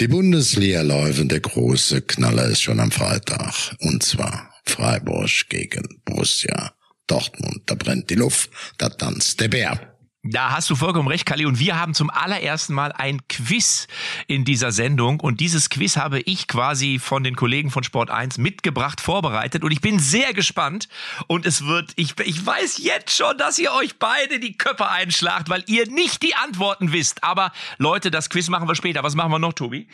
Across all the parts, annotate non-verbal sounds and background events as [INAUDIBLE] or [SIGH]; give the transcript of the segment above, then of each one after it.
Die Bundesliga läuft der große Knaller ist schon am Freitag. Und zwar Freiburg gegen Borussia Dortmund. Da brennt die Luft, da tanzt der Bär. Da hast du vollkommen recht, Kali. Und wir haben zum allerersten Mal ein Quiz in dieser Sendung. Und dieses Quiz habe ich quasi von den Kollegen von Sport 1 mitgebracht, vorbereitet. Und ich bin sehr gespannt. Und es wird, ich, ich weiß jetzt schon, dass ihr euch beide die Köpfe einschlagt, weil ihr nicht die Antworten wisst. Aber Leute, das Quiz machen wir später. Was machen wir noch, Tobi?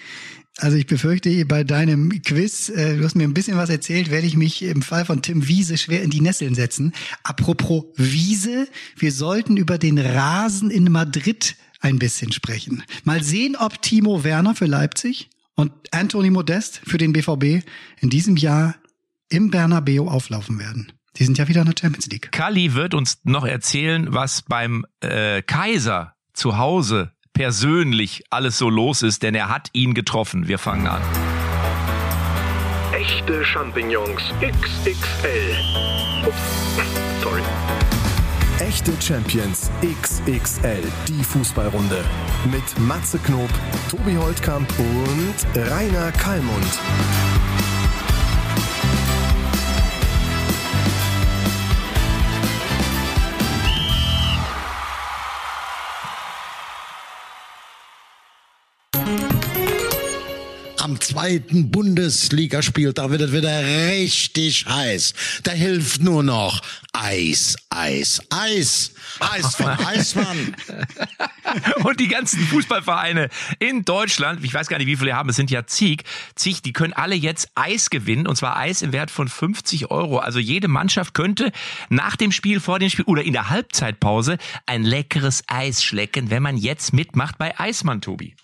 Also ich befürchte, bei deinem Quiz, äh, du hast mir ein bisschen was erzählt, werde ich mich im Fall von Tim Wiese schwer in die Nesseln setzen. Apropos Wiese, wir sollten über den Rasen in Madrid ein bisschen sprechen. Mal sehen, ob Timo Werner für Leipzig und Anthony Modest für den BVB in diesem Jahr im Bernabeu auflaufen werden. Die sind ja wieder in der Champions League. Kali wird uns noch erzählen, was beim äh, Kaiser zu Hause persönlich alles so los ist, denn er hat ihn getroffen. Wir fangen an. Echte Champignons XXL. Ups, [LAUGHS] sorry. Echte Champions XXL, die Fußballrunde. Mit Matze Knob, Tobi Holtkamp und Rainer Kallmund. Am zweiten Bundesligaspiel, da wird es wieder richtig heiß. Da hilft nur noch Eis, Eis, Eis. Eis von [LAUGHS] Eismann. Und die ganzen Fußballvereine in Deutschland, ich weiß gar nicht, wie viele haben, es sind ja zig, zig, die können alle jetzt Eis gewinnen, und zwar Eis im Wert von 50 Euro. Also jede Mannschaft könnte nach dem Spiel, vor dem Spiel oder in der Halbzeitpause ein leckeres Eis schlecken, wenn man jetzt mitmacht bei Eismann, Tobi.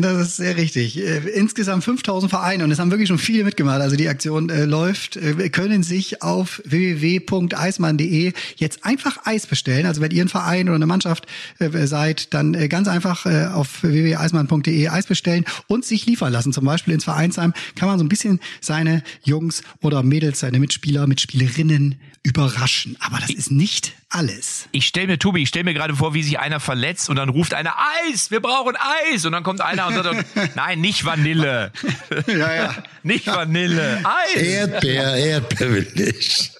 Das ist sehr richtig. Äh, insgesamt 5000 Vereine und es haben wirklich schon viele mitgemacht. Also die Aktion äh, läuft. Äh, können sich auf www.eismann.de jetzt einfach Eis bestellen. Also wenn ihr ein Verein oder eine Mannschaft äh, seid, dann äh, ganz einfach äh, auf www.eismann.de Eis bestellen und sich liefern lassen. Zum Beispiel ins Vereinsheim kann man so ein bisschen seine Jungs oder Mädels, seine Mitspieler, Mitspielerinnen überraschen. Aber das ist nicht alles. Ich stelle mir, Tobi, ich stelle mir gerade vor, wie sich einer verletzt und dann ruft einer Eis, wir brauchen Eis. Und dann kommt einer und sagt, [LAUGHS] nein, nicht Vanille. [LAUGHS] Ja, ja. nicht Vanille. Eis. Erdbeer, Erdbeer will ich.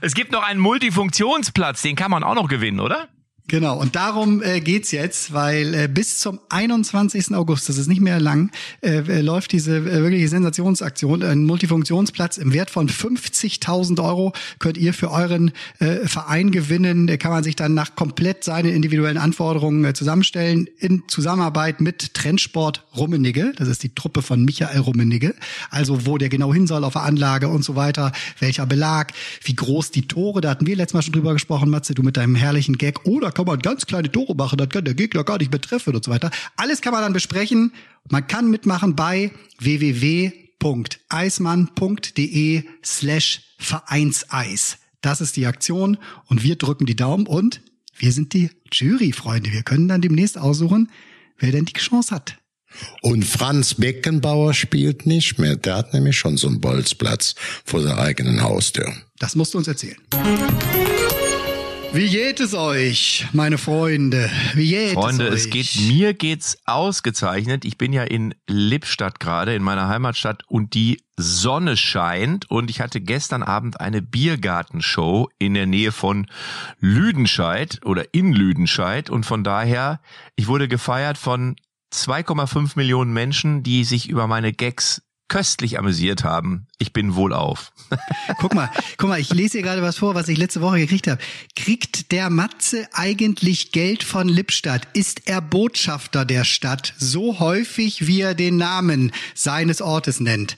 Es gibt noch einen Multifunktionsplatz, den kann man auch noch gewinnen, oder? Genau, und darum äh, geht's jetzt, weil äh, bis zum 21. August, das ist nicht mehr lang, äh, äh, läuft diese äh, wirkliche Sensationsaktion. Ein Multifunktionsplatz im Wert von 50.000 Euro könnt ihr für euren äh, Verein gewinnen. Da kann man sich dann nach komplett seinen individuellen Anforderungen äh, zusammenstellen, in Zusammenarbeit mit Trendsport Rummenigge. Das ist die Truppe von Michael Rummenigge. Also wo der genau hin soll auf der Anlage und so weiter, welcher Belag, wie groß die Tore, da hatten wir letztes Mal schon drüber gesprochen, Matze, du mit deinem herrlichen Gag. Oder kann man ganz kleine Tore machen, dann kann der Gegner gar nicht mehr treffen und so weiter. Alles kann man dann besprechen. Man kann mitmachen bei www.eismann.de slash Vereinseis. Das ist die Aktion und wir drücken die Daumen und wir sind die Jury, Freunde. Wir können dann demnächst aussuchen, wer denn die Chance hat. Und Franz Beckenbauer spielt nicht mehr. Der hat nämlich schon so einen Bolzplatz vor der eigenen Haustür. Das musst du uns erzählen. Wie geht es euch, meine Freunde? Wie geht Freunde, es es euch? geht, mir geht's ausgezeichnet. Ich bin ja in Lippstadt gerade, in meiner Heimatstadt und die Sonne scheint und ich hatte gestern Abend eine Biergartenshow in der Nähe von Lüdenscheid oder in Lüdenscheid und von daher, ich wurde gefeiert von 2,5 Millionen Menschen, die sich über meine Gags köstlich amüsiert haben. Ich bin wohlauf. [LAUGHS] Guck mal, guck mal, ich lese hier gerade was vor, was ich letzte Woche gekriegt habe. Kriegt der Matze eigentlich Geld von Lippstadt? Ist er Botschafter der Stadt so häufig, wie er den Namen seines Ortes nennt?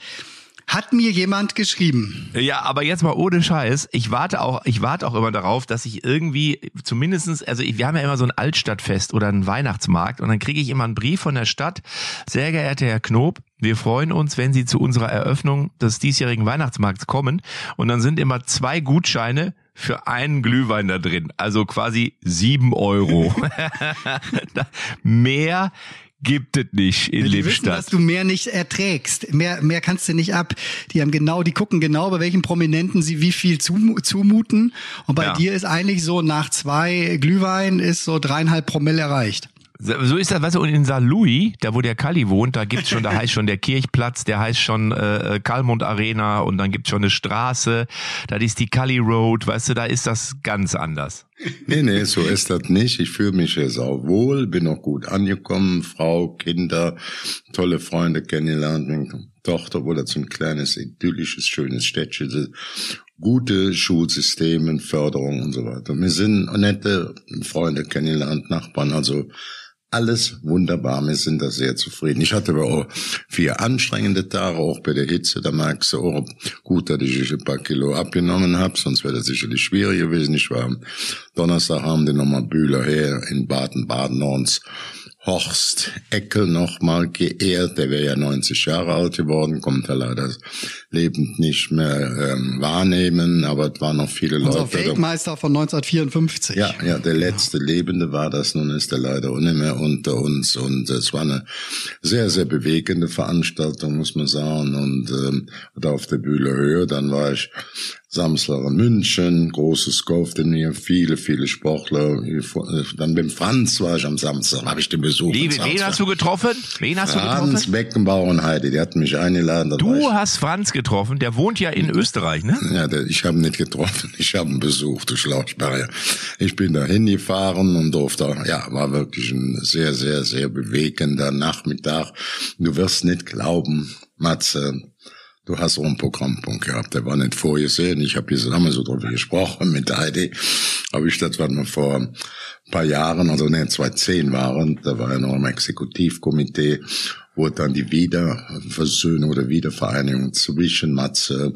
Hat mir jemand geschrieben. Ja, aber jetzt mal ohne Scheiß. Ich warte auch, ich warte auch immer darauf, dass ich irgendwie zumindestens, also ich, wir haben ja immer so ein Altstadtfest oder einen Weihnachtsmarkt und dann kriege ich immer einen Brief von der Stadt. Sehr geehrter Herr Knob, wir freuen uns, wenn Sie zu unserer Eröffnung des diesjährigen Weihnachtsmarkts kommen. Und dann sind immer zwei Gutscheine für einen Glühwein da drin. Also quasi sieben Euro. [LAUGHS] [LAUGHS] Mehr gibt es nicht in Die wissen, Lippstadt. dass du mehr nicht erträgst. Mehr, mehr kannst du nicht ab. Die haben genau, die gucken genau, bei welchen Prominenten sie wie viel zumu- zumuten. Und bei Ja. dir ist eigentlich so nach zwei Glühwein ist so dreieinhalb Promille erreicht. So ist das, weißt du, und in St. Louis, da wo der Kali wohnt, da gibt's schon, da heißt schon der Kirchplatz, der heißt schon äh, Kalmund Arena und dann gibt's schon eine Straße, da ist die Kali Road, weißt du, da ist das ganz anders. Nee, nee, so ist das nicht. Ich fühle mich jetzt auch wohl, bin auch gut angekommen, Frau, Kinder, tolle Freunde kennengelernt, meine Tochter wurde so ein kleines, idyllisches, schönes Städtchen, gute Schulsysteme, Förderung und so weiter. Wir sind nette Freunde kennengelernt, Nachbarn, also alles wunderbar, wir sind da sehr zufrieden. Ich hatte aber auch vier anstrengende Tage, auch bei der Hitze, da merkst du auch, gut, dass ich ein paar Kilo abgenommen habe, sonst wäre das sicherlich schwierig gewesen. Ich war am Donnerstag haben die nochmal Bühler her in Baden-Baden uns Horst Eckel nochmal geehrt. Der wäre ja 90 Jahre alt geworden, kommt er leider lebend nicht mehr ähm, wahrnehmen, aber es waren noch viele Unser Leute. Weltmeister von 1954. Ja, ja, der letzte Lebende war das, nun ist er leider nicht mehr unter uns und es war eine sehr, sehr bewegende Veranstaltung, muss man sagen und ähm, da auf der Bühne Höhe, dann war ich Samstag in München, großes Golfturnier, viele, viele Sportler. Dann beim Franz war ich am Samstag, habe ich den Besuch. Wie, wen hast du getroffen? Wen hast Franz, du getroffen? Beckenbauer und Heidi, die hatten mich eingeladen. Du hast Franz getroffen, der wohnt ja in Österreich, ne? ja, der, ich habe ihn nicht getroffen, [LAUGHS] ich habe ihn besucht, du Schlauchsperre. Ich bin da hingefahren und durfte, ja, war wirklich ein sehr, sehr, sehr bewegender Nachmittag. Du wirst nicht glauben, Matze, du hast auch einen Programmpunkt gehabt, der war nicht vorgesehen. Ich habe haben wir so drüber gesprochen mit Heidi, aber ich das war mal vor ein paar Jahren, also ne, 2010 waren, da war er noch im Exekutivkomitee, wo dann die Wiederversöhnung oder Wiedervereinigung zwischen Matze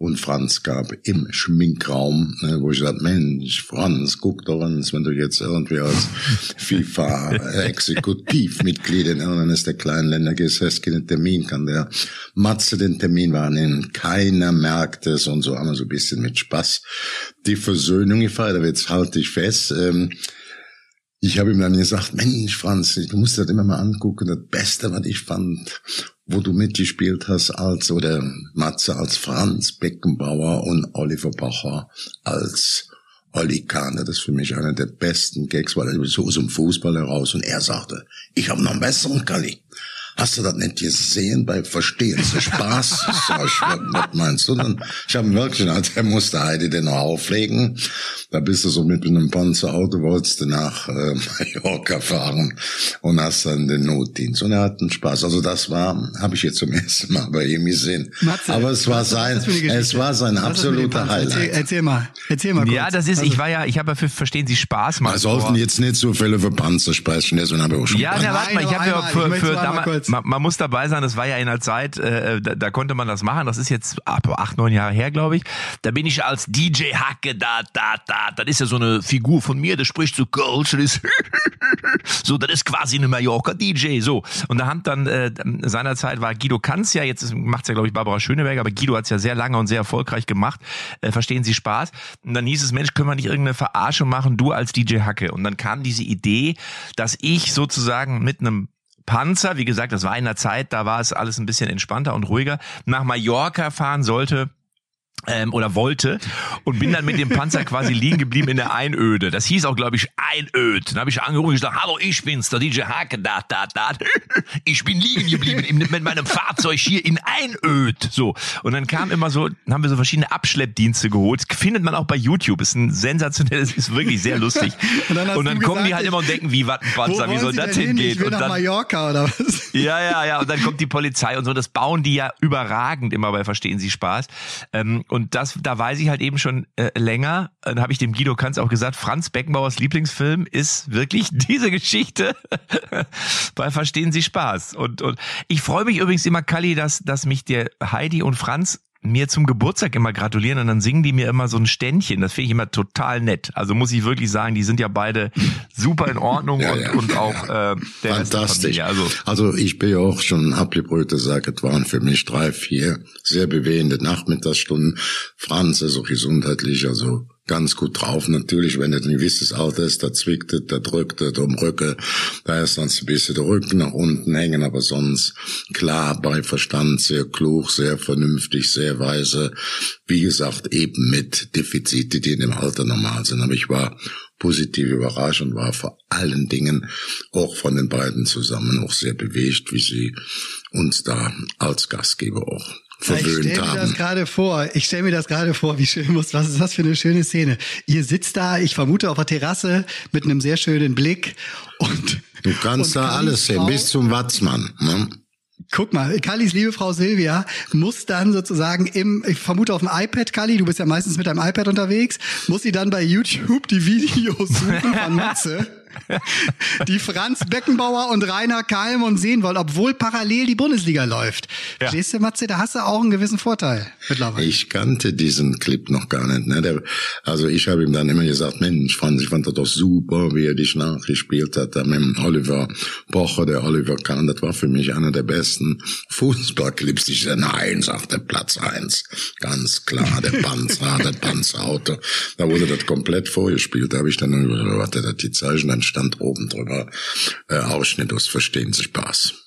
und Franz gab im Schminkraum, ne, wo ich dachte, Mensch, Franz, guck doch uns, wenn du jetzt irgendwie als FIFA-Exekutivmitglied in eines der kleinen Länder gehst, hast keinen Termin, kann der Matze den Termin wahrnehmen, keiner merkt es und so haben wir so ein bisschen mit Spaß die Versöhnung gefeiert, aber jetzt halte ich fest, ähm, ich habe ihm dann gesagt, Mensch, Franz, du musst das immer mal angucken. Das Beste, was ich fand, wo du mitgespielt hast als, oder Matze als Franz Beckenbauer und Oliver Bacher als Olli Kahn. Das ist für mich einer der besten Gags, weil er so aus dem Fußball heraus und er sagte, ich habe noch einen besseren Kalli. Hast du das nicht gesehen bei Verstehen Sie Spaß? Sag ich, was, was meinst du denn? Ich habe wirklich, als er musste Heidi den noch auflegen. Da bist du so mit einem Panzerauto, wolltest du nach äh, Mallorca fahren und hast dann den Notdienst. Und er hat einen Spaß. Also das war, habe ich jetzt zum ersten Mal bei ihm gesehen. Matze, Aber es war sein, es war sein absoluter Panzer? Erzähl, Highlight. erzähl mal, erzähl mal kurz. Ja, das ist, ich war ja, ich habe ja für Verstehen Sie Spaß mal. Wir sollten jetzt nicht so viele für Panzer sprechen, deswegen habe ich auch schon Ja, na, warte mal, ich habe ja für, für damals. Man, man muss dabei sein, das war ja in einer Zeit, äh, da, da konnte man das machen, das ist jetzt ab acht, neun Jahre her, glaube ich. Da bin ich als DJ Hacke da, da, da, das ist ja so eine Figur von mir, der spricht so Kölsch, das ist [LAUGHS] so, das ist quasi eine Mallorca DJ, so. Und da haben dann, äh, seinerzeit war Guido Kanz ja, jetzt macht's ja, glaube ich, Barbara Schöneberger, aber Guido hat's ja sehr lange und sehr erfolgreich gemacht, äh, verstehen Sie Spaß. Und dann hieß es, Mensch, können wir nicht irgendeine Verarschung machen, du als DJ Hacke. Und dann kam diese Idee, dass ich sozusagen mit einem Panzer, wie gesagt, das war in einer Zeit, da war es alles ein bisschen entspannter und ruhiger, nach Mallorca fahren sollte ähm, oder wollte und bin dann mit dem Panzer quasi liegen geblieben in der Einöde. Das hieß auch, glaube ich, Einöd. Dann habe ich angerufen und gesagt, hallo, ich bin's, der DJ Hake, da, da, da. [LAUGHS] Ich bin liegen geblieben im, mit meinem Fahrzeug hier in Einöd. So. Und dann kam immer so, dann haben wir so verschiedene Abschleppdienste geholt. Findet man auch bei YouTube. Ist ein sensationelles, ist wirklich sehr lustig. [LAUGHS] Und dann und dann kommen die gesagt, halt immer und denken, wie, was ein Wo Panzer, wie soll Sie das hingehen? Ich will Und nach dann, Mallorca oder was? [LAUGHS] ja, ja, ja. Und dann kommt die Polizei und so. Das bauen die ja überragend immer bei Verstehen Sie Spaß. Ähm, und das, da weiß ich halt eben schon äh, länger. Dann habe ich dem Guido Kanz auch gesagt, Franz Beckenbauers Lieblingsfilm ist wirklich [LAUGHS] diese Geschichte [LAUGHS] bei Verstehen Sie Spaß. Und, und ich freue mich übrigens immer, Kalli, dass, dass mich der Heidi und Franz mir zum Geburtstag immer gratulieren und dann singen die mir immer so ein Ständchen. Das finde ich immer total nett. Also muss ich wirklich sagen, die sind ja beide super in Ordnung Ja, und, ja, und auch äh, der der Fantastisch. Familie. Also Also ich bin ja auch schon abgebrühte Sache. Es waren für mich drei, vier sehr bewegende Nachmittagsstunden. Franz ist auch gesundheitlich, also ganz gut drauf. Natürlich, wenn es ein gewisses Alter ist, da zwickt es, da drückt es um Rücke, da ist sonst ein bisschen der Rücken nach unten hängen, aber sonst klar bei Verstand, sehr klug, sehr vernünftig, sehr weise. Wie gesagt, eben mit Defizite, die in dem Alter normal sind. Aber ich war positiv überrascht und war vor allen Dingen auch von den beiden zusammen auch sehr bewegt, wie sie uns da als Gastgeber auch verwöhnt ich haben. mir das gerade vor. Ich stelle mir das gerade vor, wie schön muss. Was ist das für eine schöne Szene? Ihr sitzt da, ich vermute auf der Terrasse mit einem sehr schönen Blick und Du kannst und da alles sehen, bis zum Watzmann. Ne? Guck mal, Kallis liebe Frau Silvia muss dann sozusagen im, ich vermute auf dem iPad, Kalli, du bist ja meistens mit deinem iPad unterwegs, muss sie dann bei YouTube die Videos suchen [LAUGHS] von Matze, [LAUGHS] die Franz Beckenbauer und Rainer Kalmund sehen wollen, obwohl parallel die Bundesliga läuft. Ja. Verstehst du, Matze, da hast du auch einen gewissen Vorteil mittlerweile. Ich kannte diesen Clip noch gar nicht. Ne? Der, also ich habe ihm dann immer gesagt, Mensch, Franz, ich fand das doch super, wie er dich nachgespielt hat, da mit dem Oliver Pocher, der Oliver Kahn, das war für mich einer der besten Fußballclips. Ich sage, nein, sagt der Platz eins, Ganz klar, der [LAUGHS] Panzer, der Panzerauto. Da wurde das komplett vorgespielt. Da habe ich dann über, warte, das die Zeichen, dann stand oben drüber, äh, Ausschnitt aus Verstehen Sie Spaß.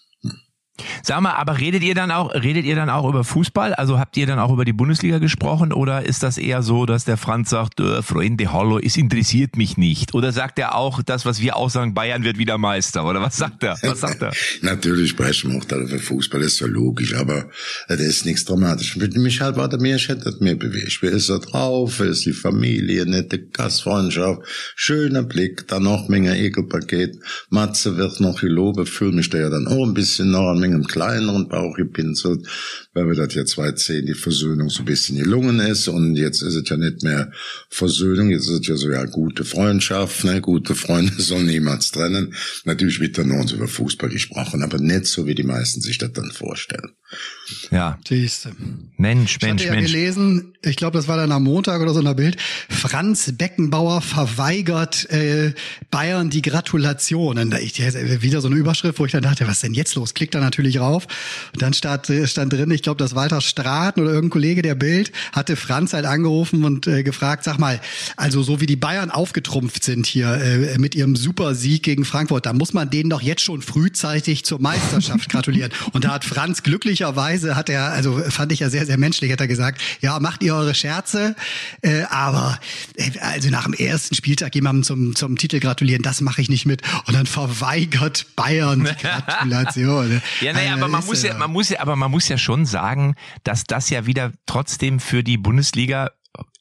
Sag mal, aber redet ihr dann auch, redet ihr dann auch über Fußball? Also habt ihr dann auch über die Bundesliga gesprochen oder ist das eher so, dass der Franz sagt, äh, Freunde, hallo, es interessiert mich nicht? Oder sagt er auch das, was wir auch sagen, Bayern wird wieder Meister? Oder was sagt er? Was sagt er? [LAUGHS] Natürlich sprechen wir auch darüber Fußball, ist ja logisch, aber das ist nichts dramatisch. Mit mich halt war der hätte das mehr bewegt. Wer ist da drauf? Wer ist die Familie? Nette Gastfreundschaft, schöner Blick, dann noch Menge Ekelpaket. Matze wird noch gelobt, fühle mich da ja dann auch ein bisschen noch an im kleineren Bauch gepinselt, weil wir das weit sehen, die Versöhnung so ein bisschen gelungen ist und jetzt ist es ja nicht mehr Versöhnung, jetzt ist es ja so ja gute Freundschaft, ne, gute Freunde [LAUGHS] sollen niemals trennen. Natürlich wird dann noch über Fußball gesprochen, aber nicht so, wie die meisten sich das dann vorstellen. Ja. Siehst du. Mensch, Ich hatte Mensch, ja Mensch. gelesen, ich glaube, das war dann am Montag oder so in der Bild, Franz Beckenbauer verweigert äh, Bayern die Gratulationen. Da ich, wieder so eine Überschrift, wo ich dann dachte, was ist denn jetzt los? Klickt da natürlich rauf. Und dann stand, stand drin, ich glaube, dass Walter Straten oder irgendein Kollege der Bild hatte Franz halt angerufen und äh, gefragt, sag mal, also so wie die Bayern aufgetrumpft sind hier äh, mit ihrem Supersieg gegen Frankfurt, da muss man denen doch jetzt schon frühzeitig zur Meisterschaft gratulieren. Und da hat Franz glücklicherweise, hat er, also fand ich ja sehr, sehr menschlich, hat er gesagt, ja, macht ihr eure Scherze, äh, aber äh, also nach dem ersten Spieltag jemandem zum, zum Titel gratulieren, das mache ich nicht mit. Und dann verweigert Bayern die [LAUGHS] Gratulation. Ja, naja, aber man muss ja, man muss ja, aber man muss ja schon sagen, dass das ja wieder trotzdem für die Bundesliga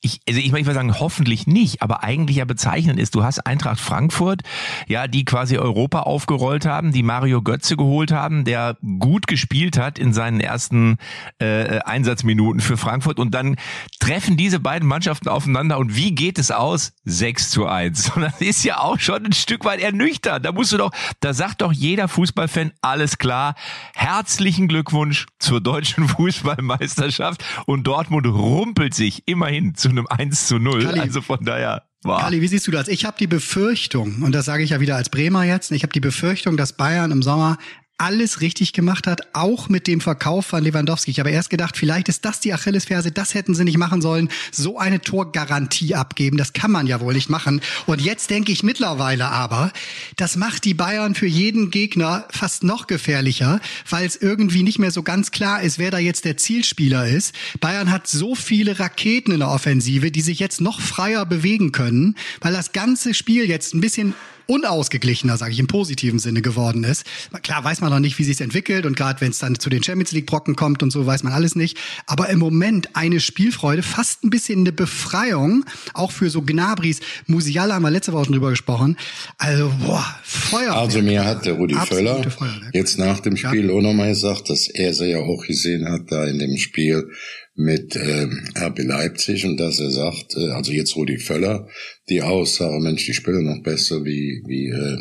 ich, also ich möchte mal sagen, hoffentlich nicht, aber eigentlich ja bezeichnend ist, du hast Eintracht Frankfurt, ja, die quasi Europa aufgerollt haben, die Mario Götze geholt haben, der gut gespielt hat in seinen ersten äh, Einsatzminuten für Frankfurt und dann treffen diese beiden Mannschaften aufeinander und wie geht es aus? 6 zu 1. [LAUGHS] Und das ist ja auch schon ein Stück weit ernüchternd. Da musst du doch, da sagt doch jeder Fußballfan, alles klar, herzlichen Glückwunsch zur deutschen [LAUGHS] Fußballmeisterschaft und Dortmund rumpelt sich immerhin zu einem 1 zu 0. Kalli. Also von daher war. Kali, wie siehst du das? Ich habe die Befürchtung, und das sage ich ja wieder als Bremer jetzt, ich habe die Befürchtung, dass Bayern im Sommer alles richtig gemacht hat, auch mit dem Verkauf von Lewandowski. Ich habe erst gedacht, vielleicht ist das die Achillesferse, das hätten sie nicht machen sollen, so eine Torgarantie abgeben, das kann man ja wohl nicht machen. Und jetzt denke ich mittlerweile aber, das macht die Bayern für jeden Gegner fast noch gefährlicher, weil es irgendwie nicht mehr so ganz klar ist, wer da jetzt der Zielspieler ist. Bayern hat so viele Raketen in der Offensive, die sich jetzt noch freier bewegen können, weil das ganze Spiel jetzt ein bisschen unausgeglichener, sage ich im positiven Sinne geworden ist. Klar weiß man noch nicht, wie sich entwickelt und gerade wenn es dann zu den Champions League Brocken kommt und so weiß man alles nicht, aber im Moment eine Spielfreude, fast ein bisschen eine Befreiung, auch für so Gnabris, Musiala haben wir letzte Woche schon drüber gesprochen. Also boah, Feuer. Also mir hat der Rudi Völler Feuerwerk. jetzt nach dem Spiel auch nochmal gesagt, dass er sie ja auch gesehen hat da in dem Spiel mit ähm, RB Leipzig und dass er sagt, äh, also jetzt Rudi Völler, die Aussage, Mensch, die spielen noch besser wie wie äh,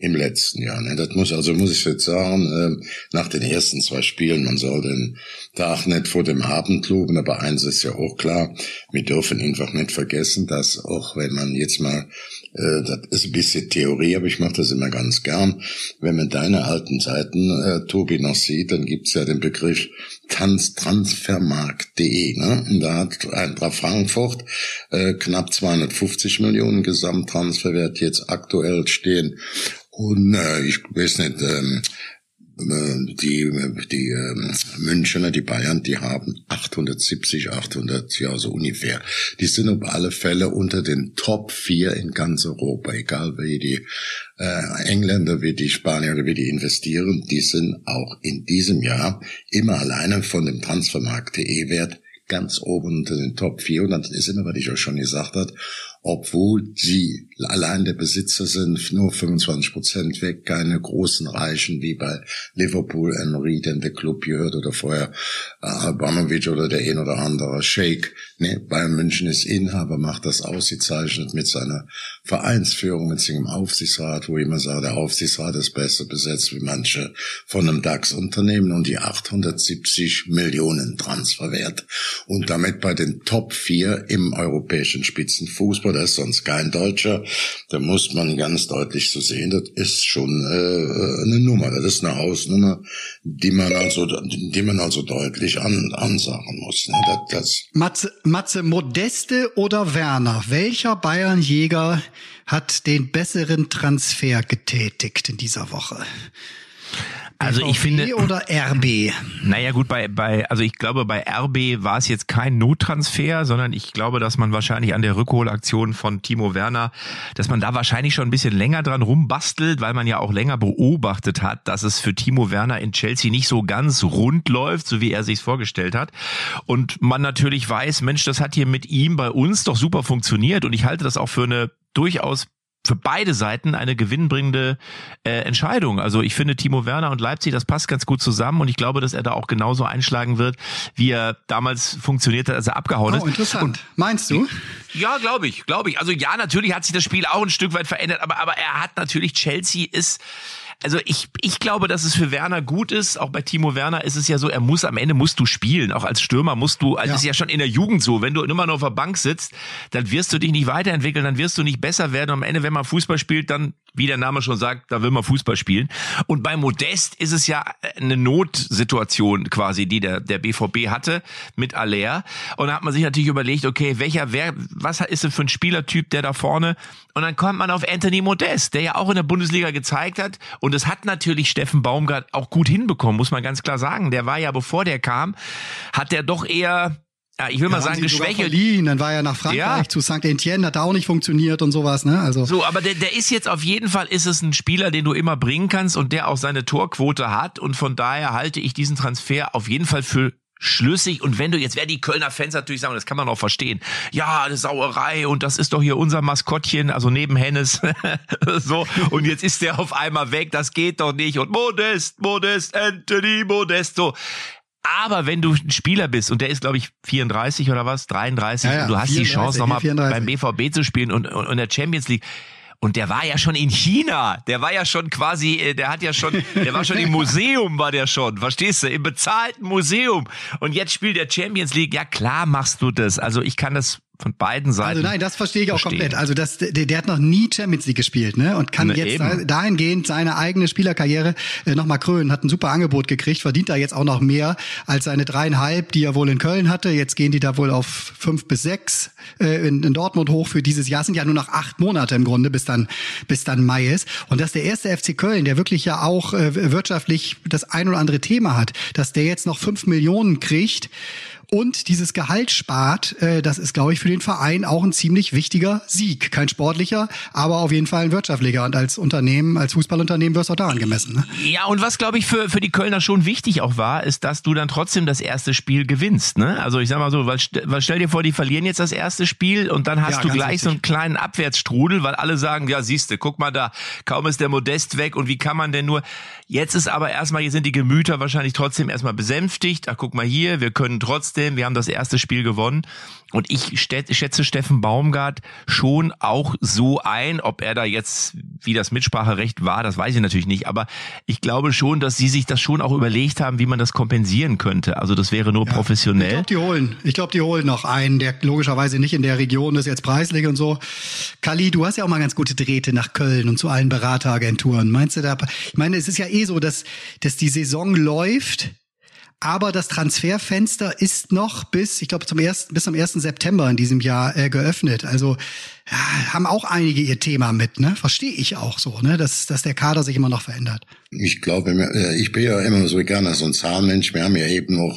im letzten Jahr. Ne? Das muss also muss ich jetzt sagen, ähm, nach den ersten zwei Spielen, man soll den Tag nicht vor dem Abend loben, aber eins ist ja auch klar, wir dürfen einfach nicht vergessen, dass auch wenn man jetzt mal äh, das ist ein bisschen Theorie, aber ich mache das immer ganz gern. Wenn man deine alten Seiten, äh, Tobi, noch sieht, dann gibt's ja den Begriff Tanztransfermarkt.de. Ne? Und da hat Eintracht Frankfurt äh, knapp 250 Millionen Gesamttransferwert jetzt aktuell stehen. Und äh, ich weiß nicht, ähm, äh, die, die äh, Münchner, die Bayern, die haben 870, 800, ja so ungefähr. Die sind auf alle Fälle unter den Top 4 in ganz Europa, egal wie die äh, Engländer, wie die Spanier oder wie die investieren, die sind auch in diesem Jahr immer alleine von dem Transfermarkt.de Wert ganz oben unter den Top 4 und dann ist immer, was ich euch schon gesagt habe, obwohl sie allein der Besitzer sind, nur 25 Prozent weg, keine großen Reichen wie bei Liverpool, Henry, denn der Club gehört oder vorher äh, Abramovic oder der ein oder andere Sheikh. Nee, Bayern München ist Inhaber, macht das ausgezeichnet mit seiner Vereinsführung, mit seinem Aufsichtsrat, wo ich immer sage, der Aufsichtsrat ist besser besetzt wie manche von einem DAX-Unternehmen und die 870 Millionen Transferwert und damit bei den Top 4 im europäischen Spitzenfußball Fußballer ist sonst kein Deutscher. Da muss man ganz deutlich so sehen, das ist schon äh, eine Nummer. Das ist eine Hausnummer, die man also, die man also deutlich an, ansagen muss. Ne? Das, das Matze, Matze, Modeste oder Werner? Welcher Bayernjäger hat den besseren Transfer getätigt in dieser Woche? Also ich finde oder RB. Naja gut, bei bei also ich glaube bei RB war es jetzt kein Nottransfer, sondern ich glaube, dass man wahrscheinlich an der Rückholaktion von Timo Werner, dass man da wahrscheinlich schon ein bisschen länger dran rumbastelt, weil man ja auch länger beobachtet hat, dass es für Timo Werner in Chelsea nicht so ganz rund läuft, so wie er sich vorgestellt hat und man natürlich weiß, Mensch, das hat hier mit ihm bei uns doch super funktioniert und ich halte das auch für eine durchaus für beide Seiten eine gewinnbringende äh, Entscheidung. Also ich finde Timo Werner und Leipzig, das passt ganz gut zusammen und ich glaube, dass er da auch genauso einschlagen wird, wie er damals funktioniert hat, als er abgehauen oh, ist. Interessant. Und Meinst du? Ja, glaube ich, glaube ich. Also ja, natürlich hat sich das Spiel auch ein Stück weit verändert, aber aber er hat natürlich Chelsea ist also ich, ich glaube, dass es für Werner gut ist. Auch bei Timo Werner ist es ja so, er muss am Ende musst du spielen. Auch als Stürmer musst du, also ja. ist ja schon in der Jugend so, wenn du immer nur auf der Bank sitzt, dann wirst du dich nicht weiterentwickeln, dann wirst du nicht besser werden. Und am Ende, wenn man Fußball spielt, dann, wie der Name schon sagt, da will man Fußball spielen. Und bei Modest ist es ja eine Notsituation quasi, die der, der BVB hatte mit Aller. Und da hat man sich natürlich überlegt, okay, welcher, wer, was ist denn für ein Spielertyp, der da vorne? Und dann kommt man auf Anthony Modest, der ja auch in der Bundesliga gezeigt hat und und das hat natürlich Steffen Baumgart auch gut hinbekommen, muss man ganz klar sagen. Der war ja, bevor der kam, hat der doch eher ja, ich will ja, mal sagen, geschwächelt. Dann war er nach Frankreich ja. zu Saint Etienne, hat da auch nicht funktioniert und sowas, ne? Also. So, aber der, der ist jetzt auf jeden Fall, ist es ein Spieler, den du immer bringen kannst und der auch seine Torquote hat und von daher halte ich diesen Transfer auf jeden Fall für schlüssig. Und wenn du jetzt, werden die Kölner Fans natürlich sagen, das kann man auch verstehen. Ja, eine Sauerei und das ist doch hier unser Maskottchen, also neben Hennes. [LAUGHS] so. Und jetzt ist der auf einmal weg, das geht doch nicht. Und Modest, Modest, Anthony Modest, so. Aber wenn du ein Spieler bist und der ist, glaube ich, 34 oder was, 33 ja, ja, und du hast 34, die Chance nochmal beim BVB zu spielen und, und, und der Champions League, und der war ja schon in China. Der war ja schon quasi, äh, der hat ja schon, der war schon im [LAUGHS] Museum, war der schon. Verstehst du? Im bezahlten Museum. Und jetzt spielt der Champions League. Ja, klar machst du das. Also ich kann das von beiden Seiten. Also nein, das verstehe ich auch verstehen. komplett. Also das, der, der hat noch nie Champions League gespielt, ne? Und kann ne, jetzt eben. dahingehend seine eigene Spielerkarriere äh, nochmal krönen. Hat ein super Angebot gekriegt, verdient da jetzt auch noch mehr als seine dreieinhalb, die er wohl in Köln hatte. Jetzt gehen die da wohl auf fünf bis sechs äh, in, in Dortmund hoch für dieses Jahr. Sind ja nur noch acht Monate im Grunde, bis dann bis dann Mai ist. Und dass der erste FC Köln, der wirklich ja auch äh, wirtschaftlich das ein oder andere Thema hat, dass der jetzt noch fünf Millionen kriegt und dieses Gehalt spart, äh, das ist, glaube ich, für den Verein auch ein ziemlich wichtiger Sieg. Kein sportlicher, aber auf jeden Fall ein wirtschaftlicher. Und als Unternehmen, als Fußballunternehmen wirst du auch daran gemessen. Ne? Ja, und was, glaube ich, für, für die Kölner schon wichtig auch war, ist, dass du dann trotzdem das erste Spiel gewinnst. Ne? Also ich sag mal so, weil, weil stell dir vor, die verlieren jetzt das erste Spiel und dann hast ja, du gleich richtig. so einen kleinen Abwärtsstrudel, weil alle sagen, ja, siehste, guck mal da, kaum ist der Modest weg und wie kann man denn nur. Jetzt ist aber erstmal, hier sind die Gemüter wahrscheinlich trotzdem erstmal besänftigt. Ach, guck mal hier, wir können trotzdem, wir haben das erste Spiel gewonnen. Und ich schätze Steffen Baumgart schon auch so ein, ob er da jetzt, wie das Mitspracherecht war, das weiß ich natürlich nicht, aber ich glaube schon, dass sie sich das schon auch überlegt haben, wie man das kompensieren könnte. Also das wäre nur ja, professionell. Ich glaube, die holen, ich glaube, die holen noch einen, der logischerweise nicht in der Region ist, jetzt preislich und so. Kali, du hast ja auch mal ganz gute Drähte nach Köln und zu allen Berateragenturen. Meinst du da, ich meine, es ist ja eh so, dass, dass die Saison läuft, Aber das Transferfenster ist noch bis, ich glaube, zum ersten, bis zum 1. September in diesem Jahr äh, geöffnet. Also ja, haben auch einige ihr Thema mit, ne? Verstehe ich auch so, ne? Dass, dass der Kader sich immer noch verändert. Ich glaube, äh, ich bin ja immer so gerne so ein Zahnmensch. Wir haben ja eben noch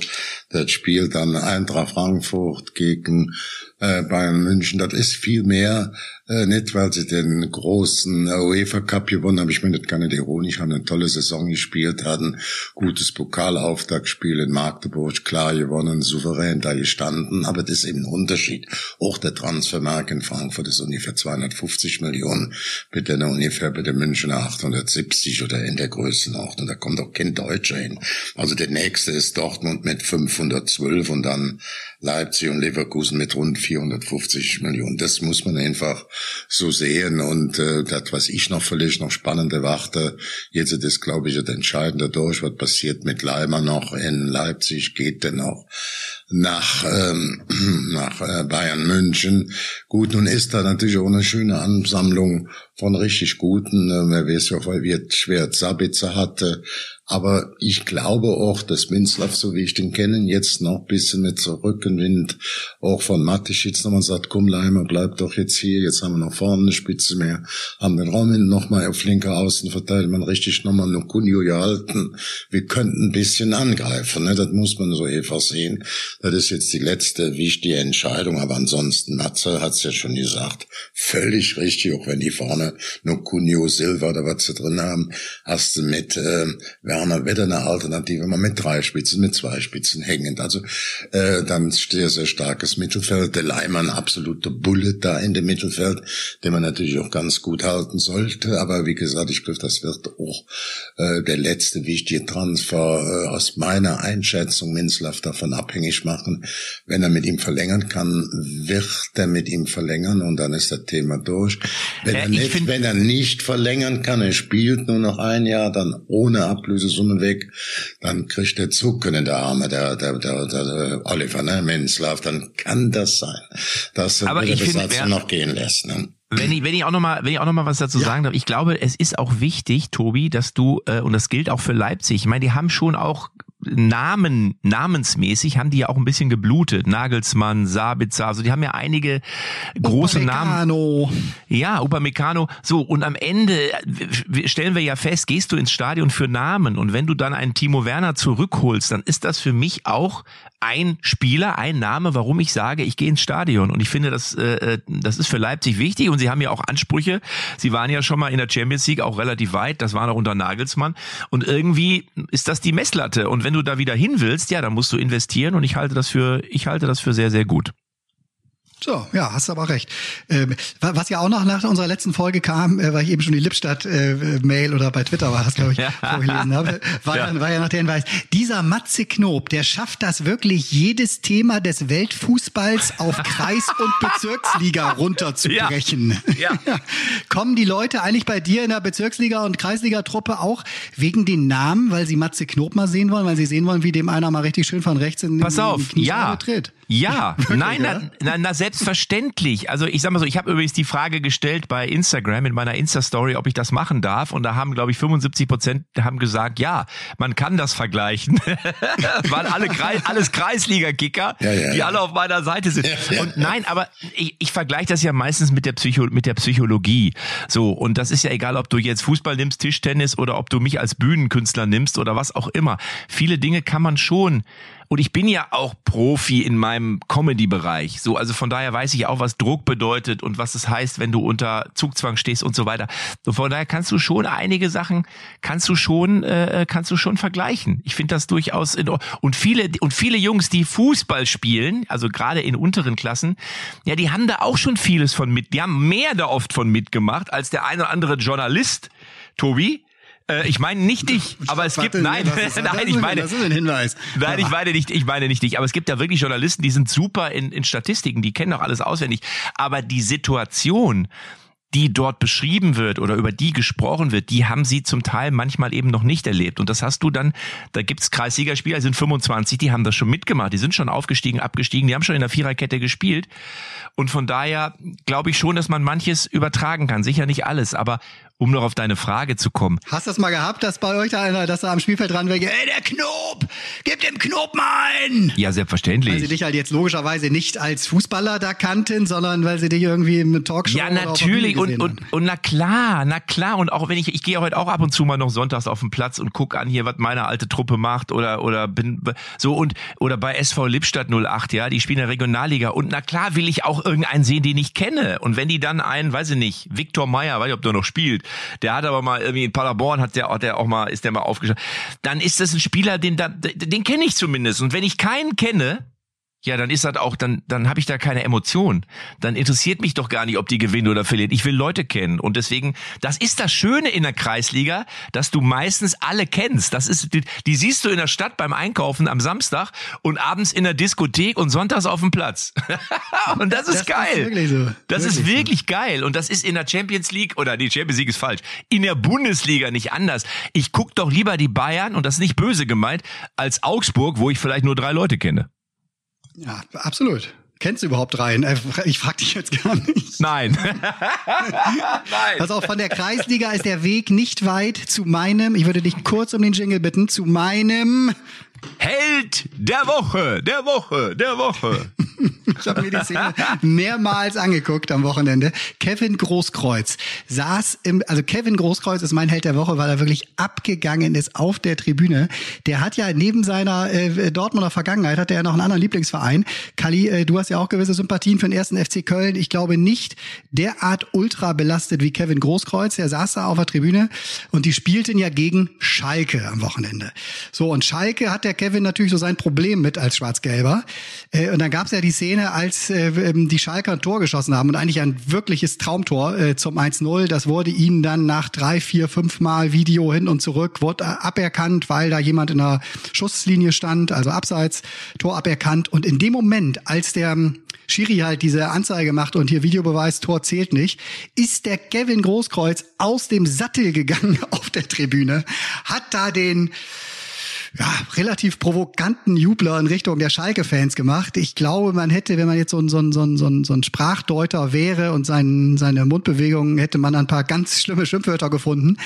das Spiel dann Eintracht Frankfurt gegen äh, Bayern München. Das ist viel mehr äh, nicht, weil sie den großen UEFA Cup gewonnen haben. Ich meine das gar nicht ironisch, haben eine tolle Saison gespielt, hatten gutes Pokalauftaktspiel in Magdeburg, klar gewonnen, souverän da gestanden. Aber das ist eben ein Unterschied. Auch der Transfermarkt in Frankfurt ist ungefähr 250 Millionen, mit der ungefähr bei der Münchner 870 oder in der Größenordnung. Da kommt auch kein Deutscher hin. Also der nächste ist Dortmund mit 512 und dann Leipzig und Leverkusen mit rund 450 Millionen. Das muss man einfach so sehen. Und äh, das, was ich noch völlig noch spannende warte, jetzt ist, glaube ich, das Entscheidende durch, was passiert mit Leimer noch in Leipzig, geht denn noch nach, ähm, [CLEARS THROAT] nach äh, Bayern München. Gut, nun ist da natürlich auch eine schöne Ansammlung von richtig guten. Äh, man weiß ja weil wir schwer Sabitzer hatte, aber ich glaube auch, dass Minslav, so wie ich den kenne, jetzt noch ein bisschen mit Zurückenwind auch von Mateschitz nochmal sagt, komm Leimer, bleib doch jetzt hier, jetzt haben wir noch vorne eine Spitze mehr, haben den Raum nochmal auf linker Außen verteilt, man richtig nochmal nur Kunio gehalten. Wir könnten ein bisschen angreifen, ne? das muss man so einfach sehen. Das ist jetzt die letzte wichtige Entscheidung, aber ansonsten, Matze hat es ja schon gesagt, völlig richtig, auch wenn die vorne nur Kunio, Silva oder was sie drin haben, hast du mit äh, Wetter eine Alternative mal mit drei Spitzen, mit zwei Spitzen hängend. Also äh, dann sehr, sehr starkes Mittelfeld. Der Leimann absolute Bullet da in dem Mittelfeld, den man natürlich auch ganz gut halten sollte. Aber wie gesagt, ich glaube, das wird auch äh, der letzte wichtige Transfer äh, aus meiner Einschätzung Minzlaff davon abhängig machen. Wenn er mit ihm verlängern kann, wird er mit ihm verlängern und dann ist das Thema durch. Wenn, äh, er, nicht, wenn er nicht verlängern kann, er spielt nur noch ein Jahr, dann ohne Ablöse Summe weg, dann kriegt der Zucken in der Arme, der, der, der, der Oliver, ne, Menslav, dann kann das sein, dass er die Besatzung noch gehen lässt. Ne? Wenn ich, wenn ich auch noch mal, wenn ich auch noch mal was dazu ja. sagen darf, ich glaube, es ist auch wichtig, Tobi, dass du äh, und das gilt auch für Leipzig. Ich meine, die haben schon auch Namen, namensmäßig haben die ja auch ein bisschen geblutet. Nagelsmann, Sabitzer, also die haben ja einige große Upamecano. Namen. Ja, Upamecano. So, und am Ende stellen wir ja fest, gehst du ins Stadion für Namen und wenn du dann einen Timo Werner zurückholst, dann ist das für mich auch ein Spieler, ein Name, warum ich sage, ich gehe ins Stadion. Und ich finde, das, äh, das ist für Leipzig wichtig und sie haben ja auch Ansprüche. Sie waren ja schon mal in der Champions League auch relativ weit, das war noch unter Nagelsmann. Und irgendwie ist das die Messlatte. Und wenn wenn du da wieder hin willst, ja, dann musst du investieren und ich halte das für, ich halte das für sehr, sehr gut. So, ja, hast aber recht. Ähm, was ja auch noch nach unserer letzten Folge kam, äh, weil ich eben schon die Lippstadt-Mail äh, oder bei Twitter war das, glaube ich, [LAUGHS] ja. vorgelesen habe, war, ja. war ja noch der Hinweis. Dieser Matze Knob, der schafft das wirklich, jedes Thema des Weltfußballs auf Kreis- [LAUGHS] und Bezirksliga runterzubrechen. Ja. [LAUGHS] ja. Kommen die Leute eigentlich bei dir in der Bezirksliga- und Kreisligatruppe auch wegen den Namen, weil sie Matze Knob mal sehen wollen, weil sie sehen wollen, wie dem einer mal richtig schön von rechts in, Pass auf, in die ja. tritt? Ja, [LAUGHS] Wirklich, nein, na, na, na, selbstverständlich. Also ich sag mal so, ich habe übrigens die Frage gestellt bei Instagram in meiner Insta-Story, ob ich das machen darf. Und da haben, glaube ich, 75 Prozent haben gesagt, ja, man kann das vergleichen. [LAUGHS] waren alle Kreis, alles Kreisliga-Kicker, ja, ja, die alle auf meiner Seite sind. Und nein, aber ich, ich vergleiche das ja meistens mit der, Psycho mit der Psychologie. So, und das ist ja egal, ob du jetzt Fußball nimmst, Tischtennis oder ob du mich als Bühnenkünstler nimmst oder was auch immer. Viele Dinge kann man schon und ich bin ja auch Profi in meinem Comedy-Bereich. So, also von daher weiß ich auch, was Druck bedeutet und was es heißt, wenn du unter Zugzwang stehst und so weiter. Und von daher kannst du schon einige Sachen, kannst du schon, äh, kannst du schon vergleichen. Ich finde das durchaus in und viele und viele Jungs, die Fußball spielen, also gerade in unteren Klassen, ja, die haben da auch schon vieles von mit. Die haben mehr da oft von mitgemacht als der ein oder andere Journalist. Tobi, äh, ich meine nicht dich, aber es gibt nein, [LAUGHS] nein, ich meine, das ist ein Hinweis. Nein, ich meine nicht, ich meine nicht dich, aber es gibt ja wirklich Journalisten, die sind super in, in Statistiken, die kennen doch alles auswendig, aber die Situation die dort beschrieben wird oder über die gesprochen wird, die haben sie zum Teil manchmal eben noch nicht erlebt. Und das hast du dann, da gibt's Kreissiegerspieler, sind 25, die haben das schon mitgemacht, die sind schon aufgestiegen, abgestiegen, die haben schon in der Viererkette gespielt. Und von daher glaube ich schon, dass man manches übertragen kann. Sicher nicht alles, aber um noch auf deine Frage zu kommen. Hast du das mal gehabt, dass bei euch da einer, dass da am Spielfeld dran wäre, ey, der Knob, gib dem Knob mal ein! Ja, selbstverständlich. Weil sie dich halt jetzt logischerweise nicht als Fußballer da kannten, sondern weil sie dich irgendwie im Talkshow Ja, natürlich und, und, und na klar, na klar und auch wenn ich, ich gehe heute auch ab und zu mal noch sonntags auf den Platz und guck an hier, was meine alte Truppe macht oder, oder bin, so und, oder bei SV Lippstadt 08, ja, die spielen in der Regionalliga und na klar will ich auch irgendeinen sehen, den ich kenne und wenn die dann einen, weiß ich nicht, Viktor Meyer, weiß ich, ob der noch spielt, der hat aber mal irgendwie in Paderborn hat der, hat der auch mal, ist der mal aufgeschaut, dann ist das ein Spieler, den, den kenne ich zumindest. Und wenn ich keinen kenne, ja, dann ist das auch, dann, dann habe ich da keine Emotion. Dann interessiert mich doch gar nicht, ob die gewinnen oder verlieren. Ich will Leute kennen. Und deswegen, das ist das Schöne in der Kreisliga, dass du meistens alle kennst. Das ist, die, die siehst du in der Stadt beim Einkaufen am Samstag und abends in der Diskothek und sonntags auf dem Platz. [LAUGHS] und das ist Das geil. ist wirklich so. Das ist Wirklich so. wirklich geil. Und das ist in der Champions League, oder die Champions League ist falsch, in der Bundesliga nicht anders. Ich guck doch lieber die Bayern, und das ist nicht böse gemeint, als Augsburg, wo ich vielleicht nur drei Leute kenne. Ja, absolut. Kennst du überhaupt rein? Äh, Ich frag dich jetzt gar nicht. Nein. [LAUGHS] Nein. Pass auf, von der Kreisliga ist der Weg nicht weit zu meinem, ich würde dich kurz um den Jingle bitten, zu meinem, Held der Woche, der Woche, der Woche. [LAUGHS] ich habe mir die Szene mehrmals angeguckt am Wochenende, Kevin Großkreuz saß im, also Kevin Großkreuz ist mein Held der Woche, weil er wirklich abgegangen ist auf der Tribüne. Der hat ja neben seiner äh, Dortmunder Vergangenheit, hat er ja noch einen anderen Lieblingsverein. Kali, äh, du hast ja auch gewisse Sympathien für den ersten FC Köln. Ich glaube nicht derart ultra belastet wie Kevin Großkreuz. Der saß da auf der Tribüne und die spielten ja gegen Schalke am Wochenende. So, und Schalke hat der Kevin natürlich so sein Problem mit als Schwarz-Gelber. Äh, und dann gab es ja die Szene, als äh, ähm, die Schalker ein Tor geschossen haben und eigentlich ein wirkliches Traumtor äh, zum 1-0. Das wurde ihnen dann nach drei, vier, fünf Mal Video hin und zurück, wurde aberkannt, weil da jemand in der Schusslinie stand, also abseits, Tor aberkannt. Und in dem Moment, als der ähm, Schiri halt diese Anzeige macht und hier Videobeweis, Tor zählt nicht, ist der Kevin Großkreuz aus dem Sattel gegangen [LAUGHS] auf der Tribüne, hat da den ja, relativ provokanten Jubler in Richtung der Schalke-Fans gemacht. Ich glaube, man hätte, wenn man jetzt so ein, so ein, so ein, so ein, Sprachdeuter wäre und sein, seine Mundbewegungen, hätte man ein paar ganz schlimme Schimpfwörter gefunden.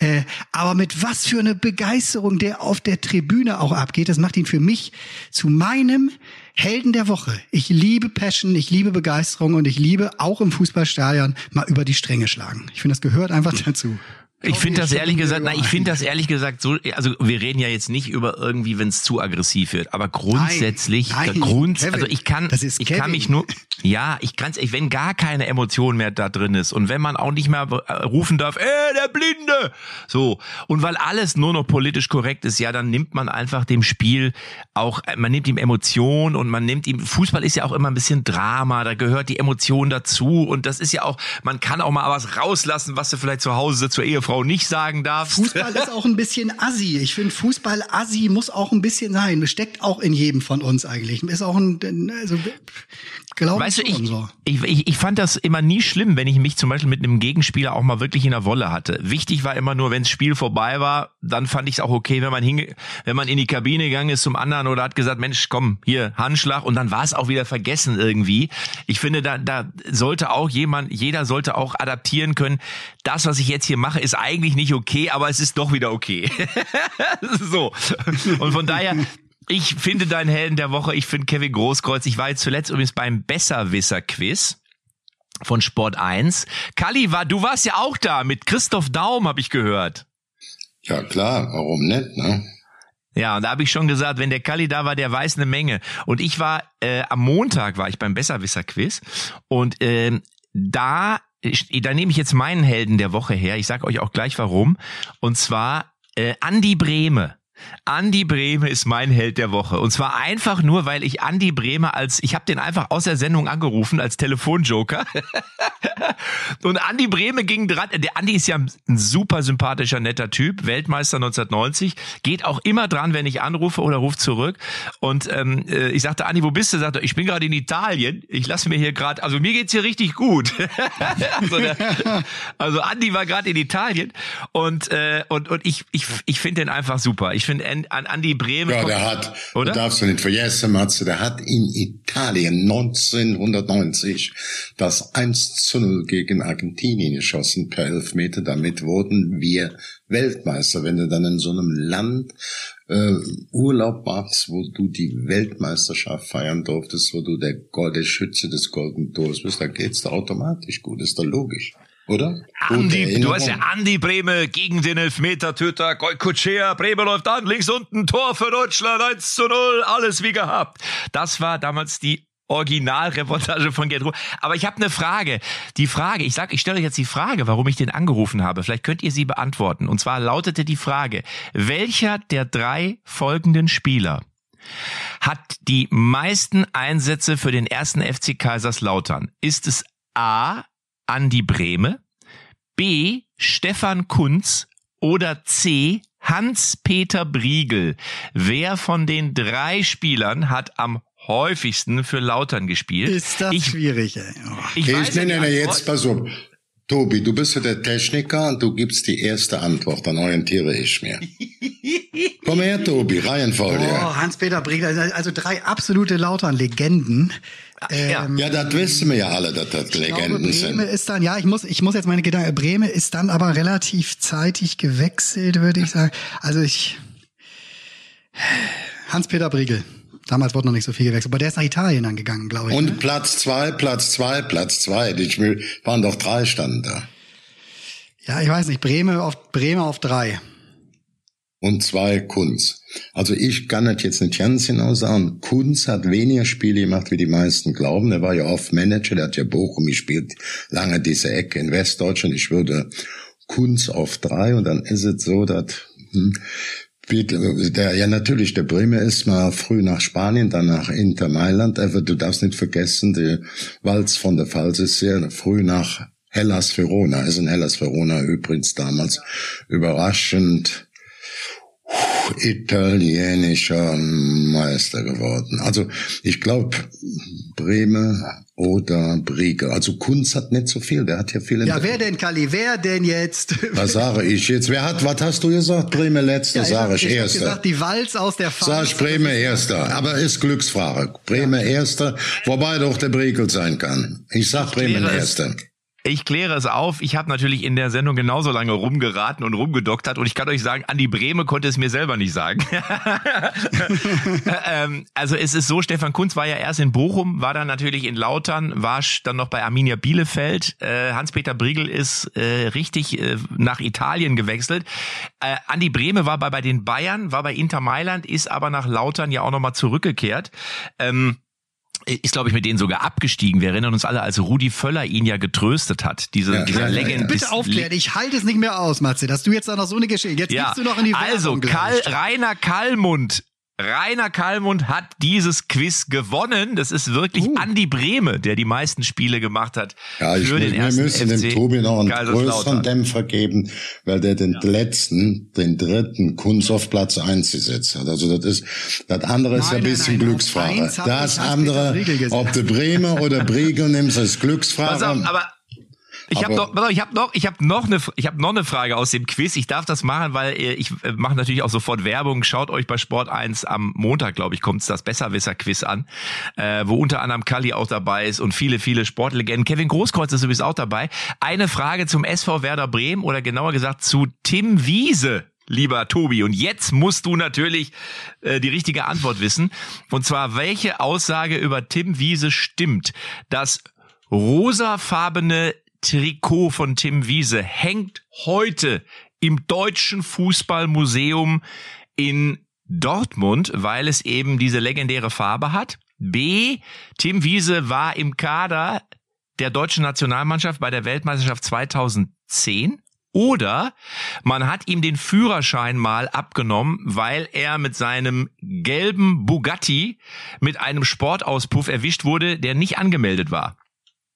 Äh, aber mit was für eine Begeisterung der auf der Tribüne auch abgeht, das macht ihn für mich zu meinem Helden der Woche. Ich liebe Passion, ich liebe Begeisterung und ich liebe auch im Fußballstadion mal über die Stränge schlagen. Ich finde, das gehört einfach dazu. Ich finde das ehrlich gesagt, nein, ich finde das ehrlich gesagt so, also wir reden ja jetzt nicht über irgendwie, wenn es zu aggressiv wird, aber grundsätzlich, Nein, nein, Grund, Kevin, also ich kann, ich kann mich nur, ja, ich kann's, ich, wenn gar keine Emotion mehr da drin ist und wenn man auch nicht mehr äh, rufen darf, äh, der Blinde, so. Und weil alles nur noch politisch korrekt ist, ja, dann nimmt man einfach dem Spiel auch, äh, man nimmt ihm Emotion und man nimmt ihm, Fußball ist ja auch immer ein bisschen Drama, da gehört die Emotion dazu und das ist ja auch, man kann auch mal was rauslassen, was du vielleicht zu Hause zur Ehefrau nicht sagen darfst. Fußball ist auch ein bisschen assi. Ich finde, Fußball assi muss auch ein bisschen sein. Steckt auch in jedem von uns eigentlich. Ist auch ein, also, glaube Weißt du, ich, so. ich, ich, ich fand das immer nie schlimm, wenn ich mich zum Beispiel mit einem Gegenspieler auch mal wirklich in der Wolle hatte. Wichtig war immer nur, wenn das Spiel vorbei war, dann fand ich es auch okay, wenn man hinge wenn man in die Kabine gegangen ist zum anderen oder hat gesagt, Mensch, komm, hier, Handschlag und dann war es auch wieder vergessen irgendwie. Ich finde, da, da sollte auch jemand, jeder sollte auch adaptieren können. Das, was ich jetzt hier mache, ist eigentlich nicht okay, aber es ist doch wieder okay. [LAUGHS] so. Und von daher, ich finde deinen Helden der Woche, ich finde Kevin Großkreuz. Ich war jetzt zuletzt übrigens beim Besserwisser-Quiz von Sport 1. Kalli, war, du warst ja auch da mit Christoph Daum, habe ich gehört. Ja, klar, warum nicht, ne? Ja, und da habe ich schon gesagt, wenn der Kalli da war, der weiß eine Menge. Und ich war, äh, am Montag war ich beim Besserwisser-Quiz und ähm, da, da nehme ich jetzt meinen Helden der Woche her. Ich sage euch auch gleich warum. Und zwar äh, Andi Brehme. Andi Brehme ist mein Held der Woche. Und zwar einfach nur, weil ich Andi Brehme als, ich habe den einfach aus der Sendung angerufen als Telefonjoker. [LAUGHS] Und Andi Brehme ging dran. Der Andi ist ja ein super sympathischer, netter Typ, Weltmeister 1990, geht auch immer dran, wenn ich anrufe oder ruft zurück. Und ähm, äh, ich sagte, Andi, wo bist du? Sagte, ich bin gerade in Italien. Ich lasse mir hier gerade, also mir geht's hier richtig gut. [LAUGHS] also, der, also Andi war gerade in Italien und äh, und und ich ich ich finde den einfach super. Ich finde an Andi Bremen. Ja, der hat, oder? darfst du nicht vergessen, Matze, der hat in Italien 1990 das 1 zu 0 gegen Argentinien geschossen per Elfmeter. Damit wurden wir Weltmeister. Wenn du dann in so einem Land äh, Urlaub machst, wo du die Weltmeisterschaft feiern durftest, wo du der, der Schütze des Golden Tors bist, da geht's da automatisch gut, ist doch logisch. Oder? Andi, du hast ja Andi Breme gegen den Elfmeter-Töter Goikutschea. Breme läuft an, links unten, Tor für Deutschland, 1 zu 0, alles wie gehabt. Das war damals die Originalreportage von Gerd Ruhr. Aber ich habe eine Frage. Die Frage, ich sag, ich stelle euch jetzt die Frage, warum ich den angerufen habe. Vielleicht könnt ihr sie beantworten. Und zwar lautete die Frage, welcher der drei folgenden Spieler hat die meisten Einsätze für den ersten FC Kaiserslautern? Ist es A. Andi Brehme, B. Stefan Kunz oder C. Hans-Peter Briegel. Wer von den drei Spielern hat am häufigsten für Lautern gespielt. Ist das ich, schwierig, ey. Oh. Ich, ich nenne ja jetzt, pass auf. Tobi, du bist ja der Techniker und du gibst die erste Antwort, dann orientiere ich mir. [LAUGHS] Komm her, Tobi, Reihenfolge. Oh, Hans-Peter Briegel, also drei absolute Lautern-Legenden. Ähm, ja, das wissen wir ja alle, dass das Legenden glaube, sind. Breme ist dann, ja, ich muss, ich muss jetzt meine Gedanken, Breme ist dann aber relativ zeitig gewechselt, würde ich sagen. Also ich, Hans-Peter Briegel. Damals wurde noch nicht so viel gewechselt, aber der ist nach Italien dann gegangen, glaube ich. Und ne? Platz zwei, Platz zwei, Platz zwei. Die waren doch drei standen da. Ja, ich weiß nicht. Breme auf, Breme auf drei. Und zwei Kunz. Also ich kann das jetzt nicht ganz genau sagen. Kunz hat weniger Spiele gemacht, wie die meisten glauben. Er war ja oft Manager, der hat ja Bochum gespielt, lange diese Ecke in Westdeutschland. Ich würde Kunz auf drei und dann ist es so, dass hm, der, ja, natürlich, der Bremer ist mal früh nach Spanien, dann nach Inter Mailand, aber du darfst nicht vergessen, der Walz von der Pfalz ist sehr früh nach Hellas Verona, ist in Hellas Verona übrigens damals überraschend italienischer Meister geworden. Also ich glaube, Bremen oder Briege. Also Kunz hat nicht so viel, der hat ja viel. Ja, wer denn, Kali? Wer denn jetzt? Was sage ich jetzt? Wer hat, was hast du gesagt? Bremen letzter, ja, sage ich, ich erster. Ich gesagt, die Walz aus der Pfalz. Sag ich Bremen erster, aber ist Glücksfrage. Bremen ja. erster, wobei doch der Briegel sein kann. Ich sag Bremen erster. Ich kläre es auf. Ich habe natürlich in der Sendung genauso lange rumgeraten und rumgedoktert und ich kann euch sagen, Andi Breme konnte es mir selber nicht sagen. [LAUGHS] ähm, also es ist so, Stefan Kunz war ja erst in Bochum, war dann natürlich in Lautern, war dann noch bei Arminia Bielefeld. Äh, Hans-Peter Briegel ist äh, richtig äh, nach Italien gewechselt. Äh, Andi Breme war bei, bei den Bayern, war bei Inter Mailand, ist aber nach Lautern ja auch nochmal zurückgekehrt. Ähm, ist, glaube ich, mit denen sogar abgestiegen. Wir erinnern uns alle, als Rudi Völler ihn ja getröstet hat. Diese, ja, diese ja, Legend. Ja. Bitte aufklären, ich halte es nicht mehr aus, Matze, dass du jetzt da noch so eine Geschichte. Jetzt ja. gibst du noch in die Also, Karl, Rainer Kallmund Rainer Kallmund hat dieses Quiz gewonnen. Das ist wirklich uh. Andi Brehme, der die meisten Spiele gemacht hat. Ja, ich für den wir müssen FC dem Tobi noch einen größeren Dämpfer geben, weil der den ja. letzten, den dritten Kunst auf Platz eins gesetzt hat. Also das ist, das andere ist nein, ein bisschen nein, Glücksfrage. Das andere, ob du Bremer oder Briegel nimmst, ist Glücksfrage. Pass auf, aber ich habe noch, ich habe noch, ich habe noch eine, ich habe noch eine Frage aus dem Quiz. Ich darf das machen, weil äh, ich äh, mache natürlich auch sofort Werbung. Schaut euch bei Sport 1 am Montag, glaube ich, kommt das Besserwisser-Quiz an, äh, wo unter anderem Kali auch dabei ist und viele, viele Sportlegenden. Kevin Großkreuz ist übrigens auch dabei. Eine Frage zum SV Werder Bremen oder genauer gesagt zu Tim Wiese lieber Tobi. Und jetzt musst du natürlich äh, die richtige Antwort wissen. Und zwar, welche Aussage über Tim Wiese stimmt? Das rosafarbene Trikot von Tim Wiese hängt heute im Deutschen Fußballmuseum in Dortmund, weil es eben diese legendäre Farbe hat. B. Tim Wiese war im Kader der deutschen Nationalmannschaft bei der Weltmeisterschaft 2010. Oder man hat ihm den Führerschein mal abgenommen, weil er mit seinem gelben Bugatti mit einem Sportauspuff erwischt wurde, der nicht angemeldet war.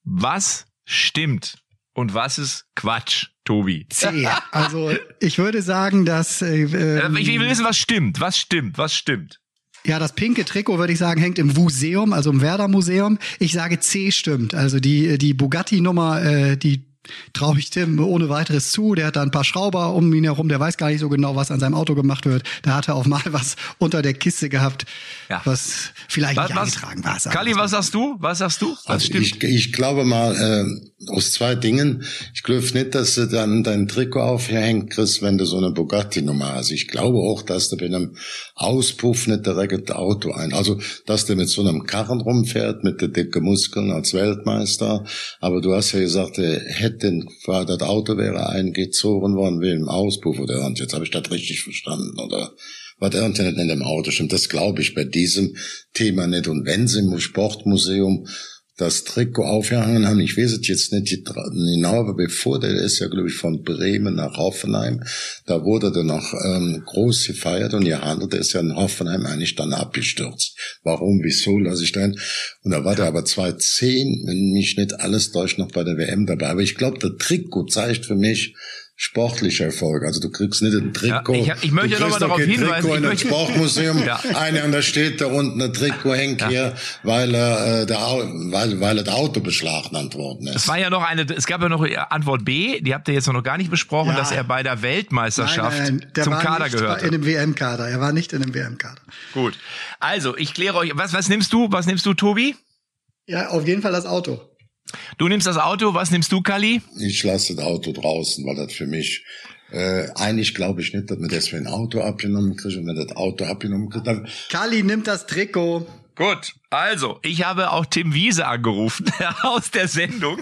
Was stimmt? Und was ist Quatsch, Tobi? C. Also ich würde sagen, dass. Äh, ähm, ich will wissen, was stimmt. Was stimmt? Was stimmt? Ja, das pinke Trikot, würde ich sagen, hängt im Museum, also im Werder Museum. Ich sage C stimmt. Also die, die Bugatti-Nummer, äh, die traue ich Tim ohne weiteres zu. Der hat da ein paar Schrauber um ihn herum, der weiß gar nicht so genau, was an seinem Auto gemacht wird. Da hat er auch mal [LAUGHS] was unter der Kiste gehabt, Ja. was vielleicht Was, nicht was, eingetragen war. Kali, was sagst du? Was sagst du? Was Also stimmt? ich, ich glaube mal, äh, aus zwei Dingen. Ich glaube nicht, dass du dann dein Trikot aufhängt, Chris, wenn du so eine Bugatti-Nummer hast. Ich glaube auch, dass du bei einem Auspuff nicht direkt das Auto ein, also, dass du mit so einem Karren rumfährt, mit den dicken Muskeln als Weltmeister. Aber du hast ja gesagt, er hätte, war, das Auto wäre eingezogen worden wie im Auspuff oder und jetzt habe ich das richtig verstanden, oder? was irgendein in dem Auto stimmt. Das glaube ich bei diesem Thema nicht. Und wenn sie im Sportmuseum das Trikot aufgehangen haben, ich weiß es jetzt nicht genau, aber bevor, der ist ja, glaube ich, von Bremen nach Hoffenheim, da wurde der noch ähm, groß gefeiert und ihr handelt, der ist ja in Hoffenheim eigentlich dann abgestürzt. Warum, wieso, lasse ich dann. Und da war der aber 2010, wenn mich nicht alles täuscht, noch bei der WM dabei. Aber ich glaube, der Trikot zeigt für mich, sportlicher Erfolg. Also du kriegst nicht ein Trikot. Ja, ich- ich möchte du noch mal kriegst darauf kein hinweisen, Trikot ich in einem Sportmuseum. [LAUGHS] Ja. Einer und da steht da unten ein Trikot hängt hier, weil er äh, der, weil, weil das Auto beschlagnahmt worden ist. Es war ja noch eine, es gab ja noch Antwort B, die habt ihr jetzt noch gar nicht besprochen, Ja. dass er bei der Weltmeisterschaft Nein, nein, der zum war Kader nicht gehörte. in dem WM-Kader. Er war nicht in dem WM-Kader. Gut. Also, ich kläre euch, was, was nimmst du? Was nimmst du, Tobi? Ja, auf jeden Fall das Auto. Du nimmst das Auto, was nimmst du, Kali? Ich lasse das Auto draußen, weil das für mich äh, eigentlich glaube ich nicht, dass man das für ein Auto abgenommen kriegt. Und wenn das Auto abgenommen kriegt, dann Kali nimmt das Trikot. Gut, also, ich habe auch Tim Wiese angerufen [LAUGHS] aus der Sendung,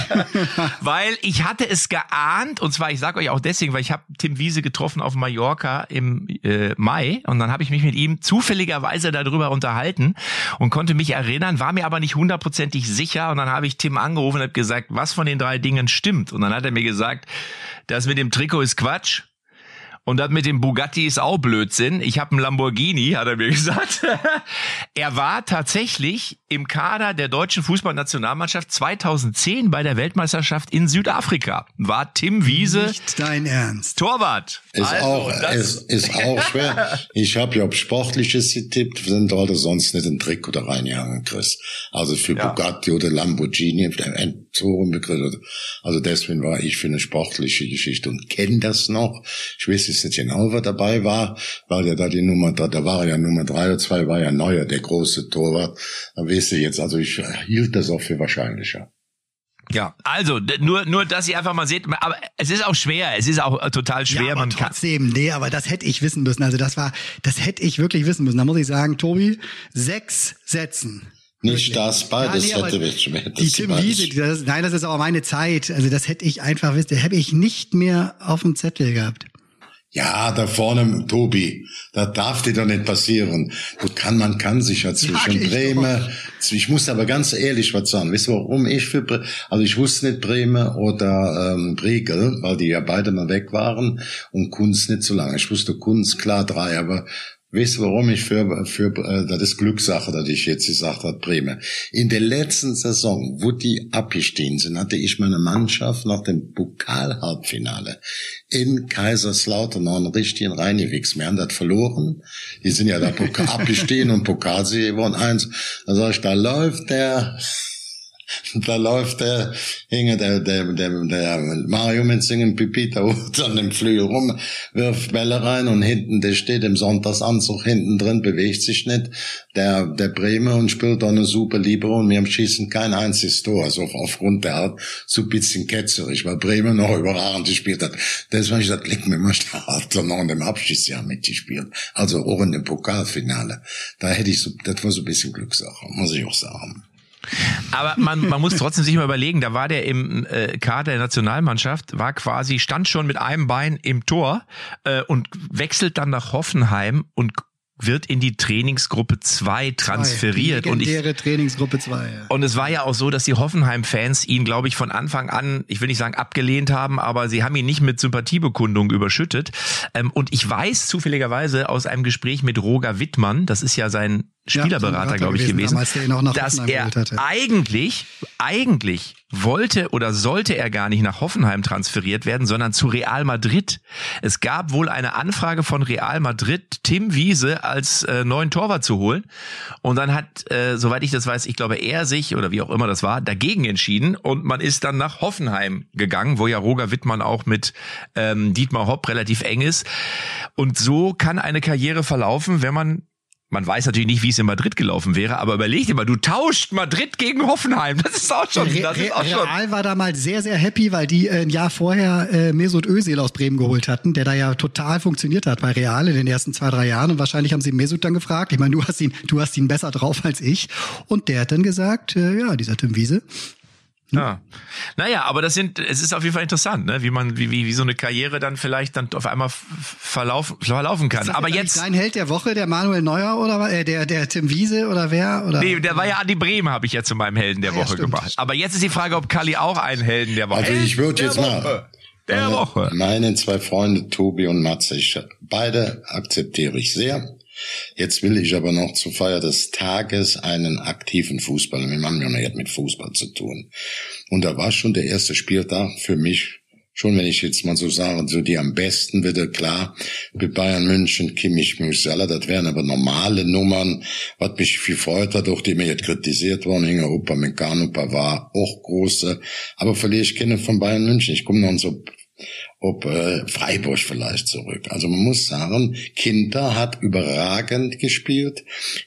[LAUGHS] weil ich hatte es geahnt, und zwar, ich sage euch auch deswegen, weil ich habe Tim Wiese getroffen auf Mallorca im äh, Mai und dann habe ich mich mit ihm zufälligerweise darüber unterhalten und konnte mich erinnern, war mir aber nicht hundertprozentig sicher und dann habe ich Tim angerufen und habe gesagt, was von den drei Dingen stimmt und dann hat er mir gesagt, das mit dem Trikot ist Quatsch. Und das mit dem Bugatti ist auch Blödsinn. Ich habe einen Lamborghini, hat er mir [LAUGHS] gesagt. er war tatsächlich im Kader der deutschen Fußballnationalmannschaft 2010 bei der Weltmeisterschaft in Südafrika. War Tim Wiese Nicht dein Ernst. Torwart. ist Also, auch das- ist, ist auch schwer. [LAUGHS] Ich habe ja ob Sportliches getippt, sind Leute sonst nicht ein Trikot da reingehangen, Chris. Also für Ja. Bugatti oder Lamborghini Begriff. Also deswegen war ich für eine sportliche Geschichte und kenne das noch. Ich weiß jetzt nicht genau, wer dabei war, weil ja da die Nummer, da, da war ja Nummer drei oder zwei, war ja neuer, der große Torwart. Da weißt du jetzt, also ich hielt das auch für wahrscheinlicher. Ja, also nur nur, dass ihr einfach mal seht. Aber es ist auch schwer. Es ist auch äh, total schwer. ja, aber Man kann. trotzdem, nee, aber das hätte ich wissen müssen. Also das war, das hätte ich wirklich wissen müssen. Da muss ich sagen, Tobi, sechs Sätzen. Nicht das, beides Ja, nee, hätte ich hätte Die Tim Wiese, das, nein, das ist aber meine Zeit. Also das hätte ich einfach wissen, das hätte ich nicht mehr auf dem Zettel gehabt. Ja, da vorne, Tobi, das darf dir doch nicht passieren. Du kann, man kann sich ja zwischen Bremen, ich muss aber ganz ehrlich was sagen. Weißt du, warum ich für, Bre also ich wusste nicht Bremen oder ähm, Bregel, weil die ja beide mal weg waren und Kunst nicht so lange. Ich wusste Kunst, klar drei, aber Du, warum ich für, für äh, das ist Glückssache, dass ich jetzt gesagt habe, Bremen. In der letzten Saison, wo die abgestiegen sind, hatte ich meine Mannschaft nach dem Pokal-Halbfinale in Kaiserslautern noch einen richtigen reingewichst. Wir haben das verloren. Die sind ja da Pokal [LAUGHS] abgestiegen und Pokalsieger geworden. Eins. Da sag ich, da läuft der [LAUGHS] da läuft der, hinge der, der, der, der Mario mit singen Pipita [LAUGHS] an dem Flügel rum, wirft Bälle rein und hinten, der steht im Sonntagsanzug hinten drin, bewegt sich nicht, der, der Bremer und spielt da eine super Libero und wir haben schießen kein einziges Tor, also aufgrund der Art so ein bisschen ketzerig, weil Bremer noch überragend gespielt hat. Deswegen ich gesagt, leck mir mal hat er noch in dem Abschiedsjahr mitgespielt. Also auch in dem Pokalfinale. Da hätte ich so, das war so ein bisschen Glückssache, muss ich auch sagen. Aber man, man muss trotzdem sich mal überlegen, da war der im äh, Kader der Nationalmannschaft, war quasi, stand schon mit einem Bein im Tor äh, und wechselt dann nach Hoffenheim und wird in die Trainingsgruppe 2 transferiert. Die Und ich, legendäre Trainingsgruppe 2. Ja. und es war ja auch so, dass die Hoffenheim-Fans ihn, glaube ich, von Anfang an, ich will nicht sagen abgelehnt haben, aber sie haben ihn nicht mit Sympathiebekundung überschüttet. Ähm, und ich weiß zufälligerweise aus einem Gespräch mit Roger Wittmann, das ist ja sein Spielerberater, glaube ich, gewesen, damals, dass er eigentlich, eigentlich wollte oder sollte er gar nicht nach Hoffenheim transferiert werden, sondern zu Real Madrid. Es gab wohl eine Anfrage von Real Madrid, Tim Wiese als äh, neuen Torwart zu holen. Und dann hat, äh, soweit ich das weiß, ich glaube, er sich oder wie auch immer das war, dagegen entschieden. Und man ist dann nach Hoffenheim gegangen, wo ja Roger Wittmann auch mit ähm, Dietmar Hopp relativ eng ist. Und so kann eine Karriere verlaufen, wenn man man weiß natürlich nicht, wie es in Madrid gelaufen wäre, aber überleg dir mal, du tauscht Madrid gegen Hoffenheim. Das ist auch schon. Das ist auch schon. Real war damals sehr, sehr happy, weil die äh, ein Jahr vorher äh, Mesut Özil aus Bremen geholt hatten, der da ja total funktioniert hat bei Real in den ersten zwei, drei Jahren. Und wahrscheinlich haben sie Mesut dann gefragt. Ich meine, du hast ihn, du hast ihn besser drauf als ich. Und der hat dann gesagt, äh, ja, dieser Tim Wiese, ja. Naja, aber das sind, es ist auf jeden Fall interessant, ne? wie man, wie, wie, wie so eine Karriere dann vielleicht dann auf einmal verlaufen, verlaufen kann. Aber jetzt. Dein Held der Woche, der Manuel Neuer oder äh, der, der Tim Wiese oder wer? Oder? Nee, der war ja Adi Bremen, habe ich jetzt zu meinem Helden der ah, Woche ja, gemacht. Aber jetzt ist die Frage, ob Kali auch einen Helden der Woche Also ich würde jetzt mal. Der Woche. Meine zwei Freunde, Tobi und Matze, ich, beide akzeptiere ich sehr. Jetzt will ich aber noch zur Feier des Tages einen aktiven Fußballer. Wir haben ja nicht mit Fußball zu tun. Und da war schon der erste Spieltag für mich schon, wenn ich jetzt mal so sage, so die am besten wieder klar, mit Bayern München, Kimmich, Musiala, das wären aber normale Nummern, was mich viel freut hat, auch die mir jetzt kritisiert worden, Hinge Upamecano, war auch große, aber verliere ich keine von Bayern München. Ich komme noch so ob äh, Freiburg vielleicht zurück. Also man muss sagen, Kinder hat überragend gespielt.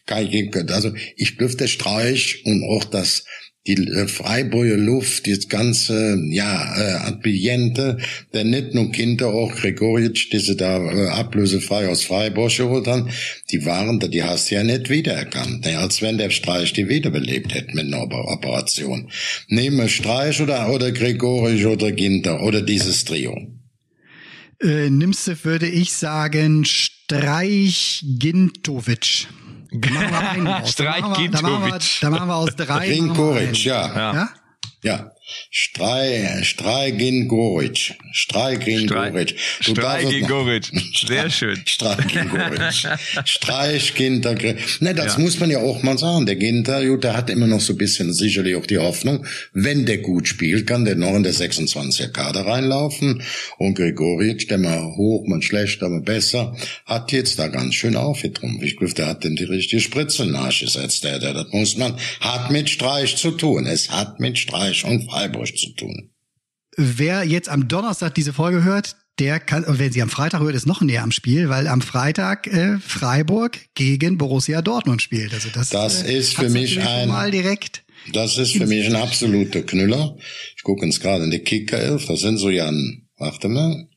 Also ich der Streich und auch das die äh, Freiburger Luft, das ganze, ja, äh, Ambiente, der nicht nur Kinder, auch Gregoric, die sie da äh, ablösefrei aus Freiburg geholt haben, die waren da, die hast du ja nicht wiedererkannt, ne? als wenn der Streich die wiederbelebt hätte mit einer Operation. Nehme Streich oder, oder Gregoric oder Ginter oder dieses Trio. Äh, nimmst du, würde ich sagen, Streich Gintovic. Streich Gintovic. Da machen wir, da machen wir aus drei. Ginkovic, ja. ja. Ja. Strei, Streigin Goric. Streigin Goric. Streigin Goric. Sehr schön. Streigin Goric. [LAUGHS] Streich Ginter. Ne, das ja. muss man ja auch mal sagen. Der Ginter, gut, der hat immer noch so ein bisschen sicherlich auch die Hoffnung, wenn der gut spielt, kann der noch in der 26er Kader reinlaufen. Und Gregoric, der mal hoch, mal schlecht, aber besser, hat jetzt da ganz schön aufgetrumpft. Ich glaube, der hat denn die richtige Spritze nachgesetzt. Der, der, das muss man, hat mit Streich zu tun. Es hat mit Streich und Freiburg zu tun. Wer jetzt am Donnerstag diese Folge hört, der kann, und wenn sie am Freitag hört, ist noch näher am Spiel, weil am Freitag äh, Freiburg gegen Borussia Dortmund spielt. Also das, das äh, ist für mich ein mal direkt. Das ist für mich ein absoluter Knüller. Ich gucke uns gerade in die Kicker 11. Das sind so ja ein, warte mal,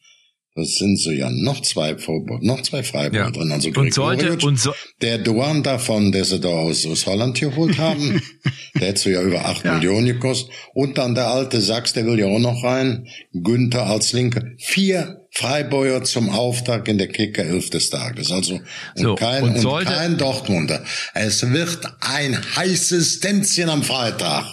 das sind so ja noch zwei Vorburg, noch zwei Freiburg ja. drin. Also und sollte, und so der Duan davon, der sie da aus, aus Holland geholt haben, [LAUGHS] der hat so ja über acht ja. Millionen gekostet. Und dann der alte Sachs, der will ja auch noch rein. Günther als Linker. Vier Freiburger zum Auftakt in der Kicker 11 des Tages. Also und so, kein, und, und kein Dortmunder. Es wird ein heißes Tänzchen am Freitag.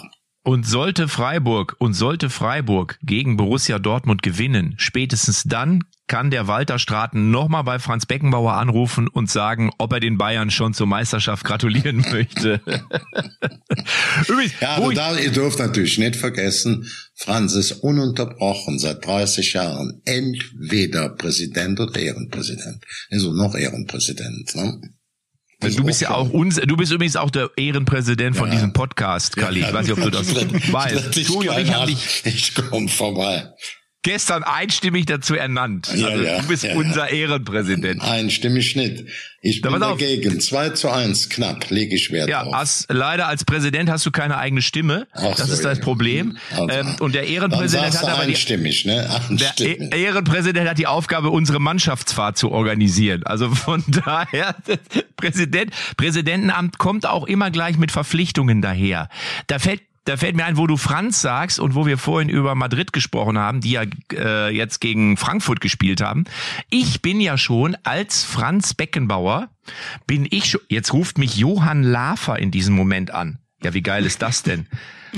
Und sollte Freiburg und sollte Freiburg gegen Borussia Dortmund gewinnen, spätestens dann kann der Walter Straten nochmal bei Franz Beckenbauer anrufen und sagen, ob er den Bayern schon zur Meisterschaft gratulieren [LAUGHS] möchte. [LAUGHS] Übrigens, ja, also da, ihr dürft natürlich nicht vergessen, Franz ist ununterbrochen seit 30 Jahren entweder Präsident oder Ehrenpräsident. Also noch Ehrenpräsident. Ne? Du bist ja auch uns, du bist übrigens auch der Ehrenpräsident von ja. diesem Podcast, Kali. Ich weiß nicht, ob du das weißt. Ich, ich, ich komme vorbei gestern einstimmig dazu ernannt. Ja, also, ja, du bist ja, unser Ehrenpräsident. Einstimmig nicht. Ich bin dagegen. 2 zu 1, knapp, lege ich Wert ja. Hast, leider als Präsident hast du keine eigene Stimme. Ach das so, ist das Problem. Also, ähm, und der Ehrenpräsident hat aber einstimmig, die, ne? Einstimmig. Der Ehrenpräsident hat die Aufgabe, unsere Mannschaftsfahrt zu organisieren. Also von [LAUGHS] daher, Präsident, Präsidentenamt kommt auch immer gleich mit Verpflichtungen daher. Da fällt da fällt mir ein, wo du Franz sagst und wo wir vorhin über Madrid gesprochen haben, die ja äh, jetzt gegen Frankfurt gespielt haben. Ich bin ja schon als Franz Beckenbauer, bin ich schon, jetzt ruft mich Johann Lafer in diesem Moment an. Ja, wie geil ist das denn?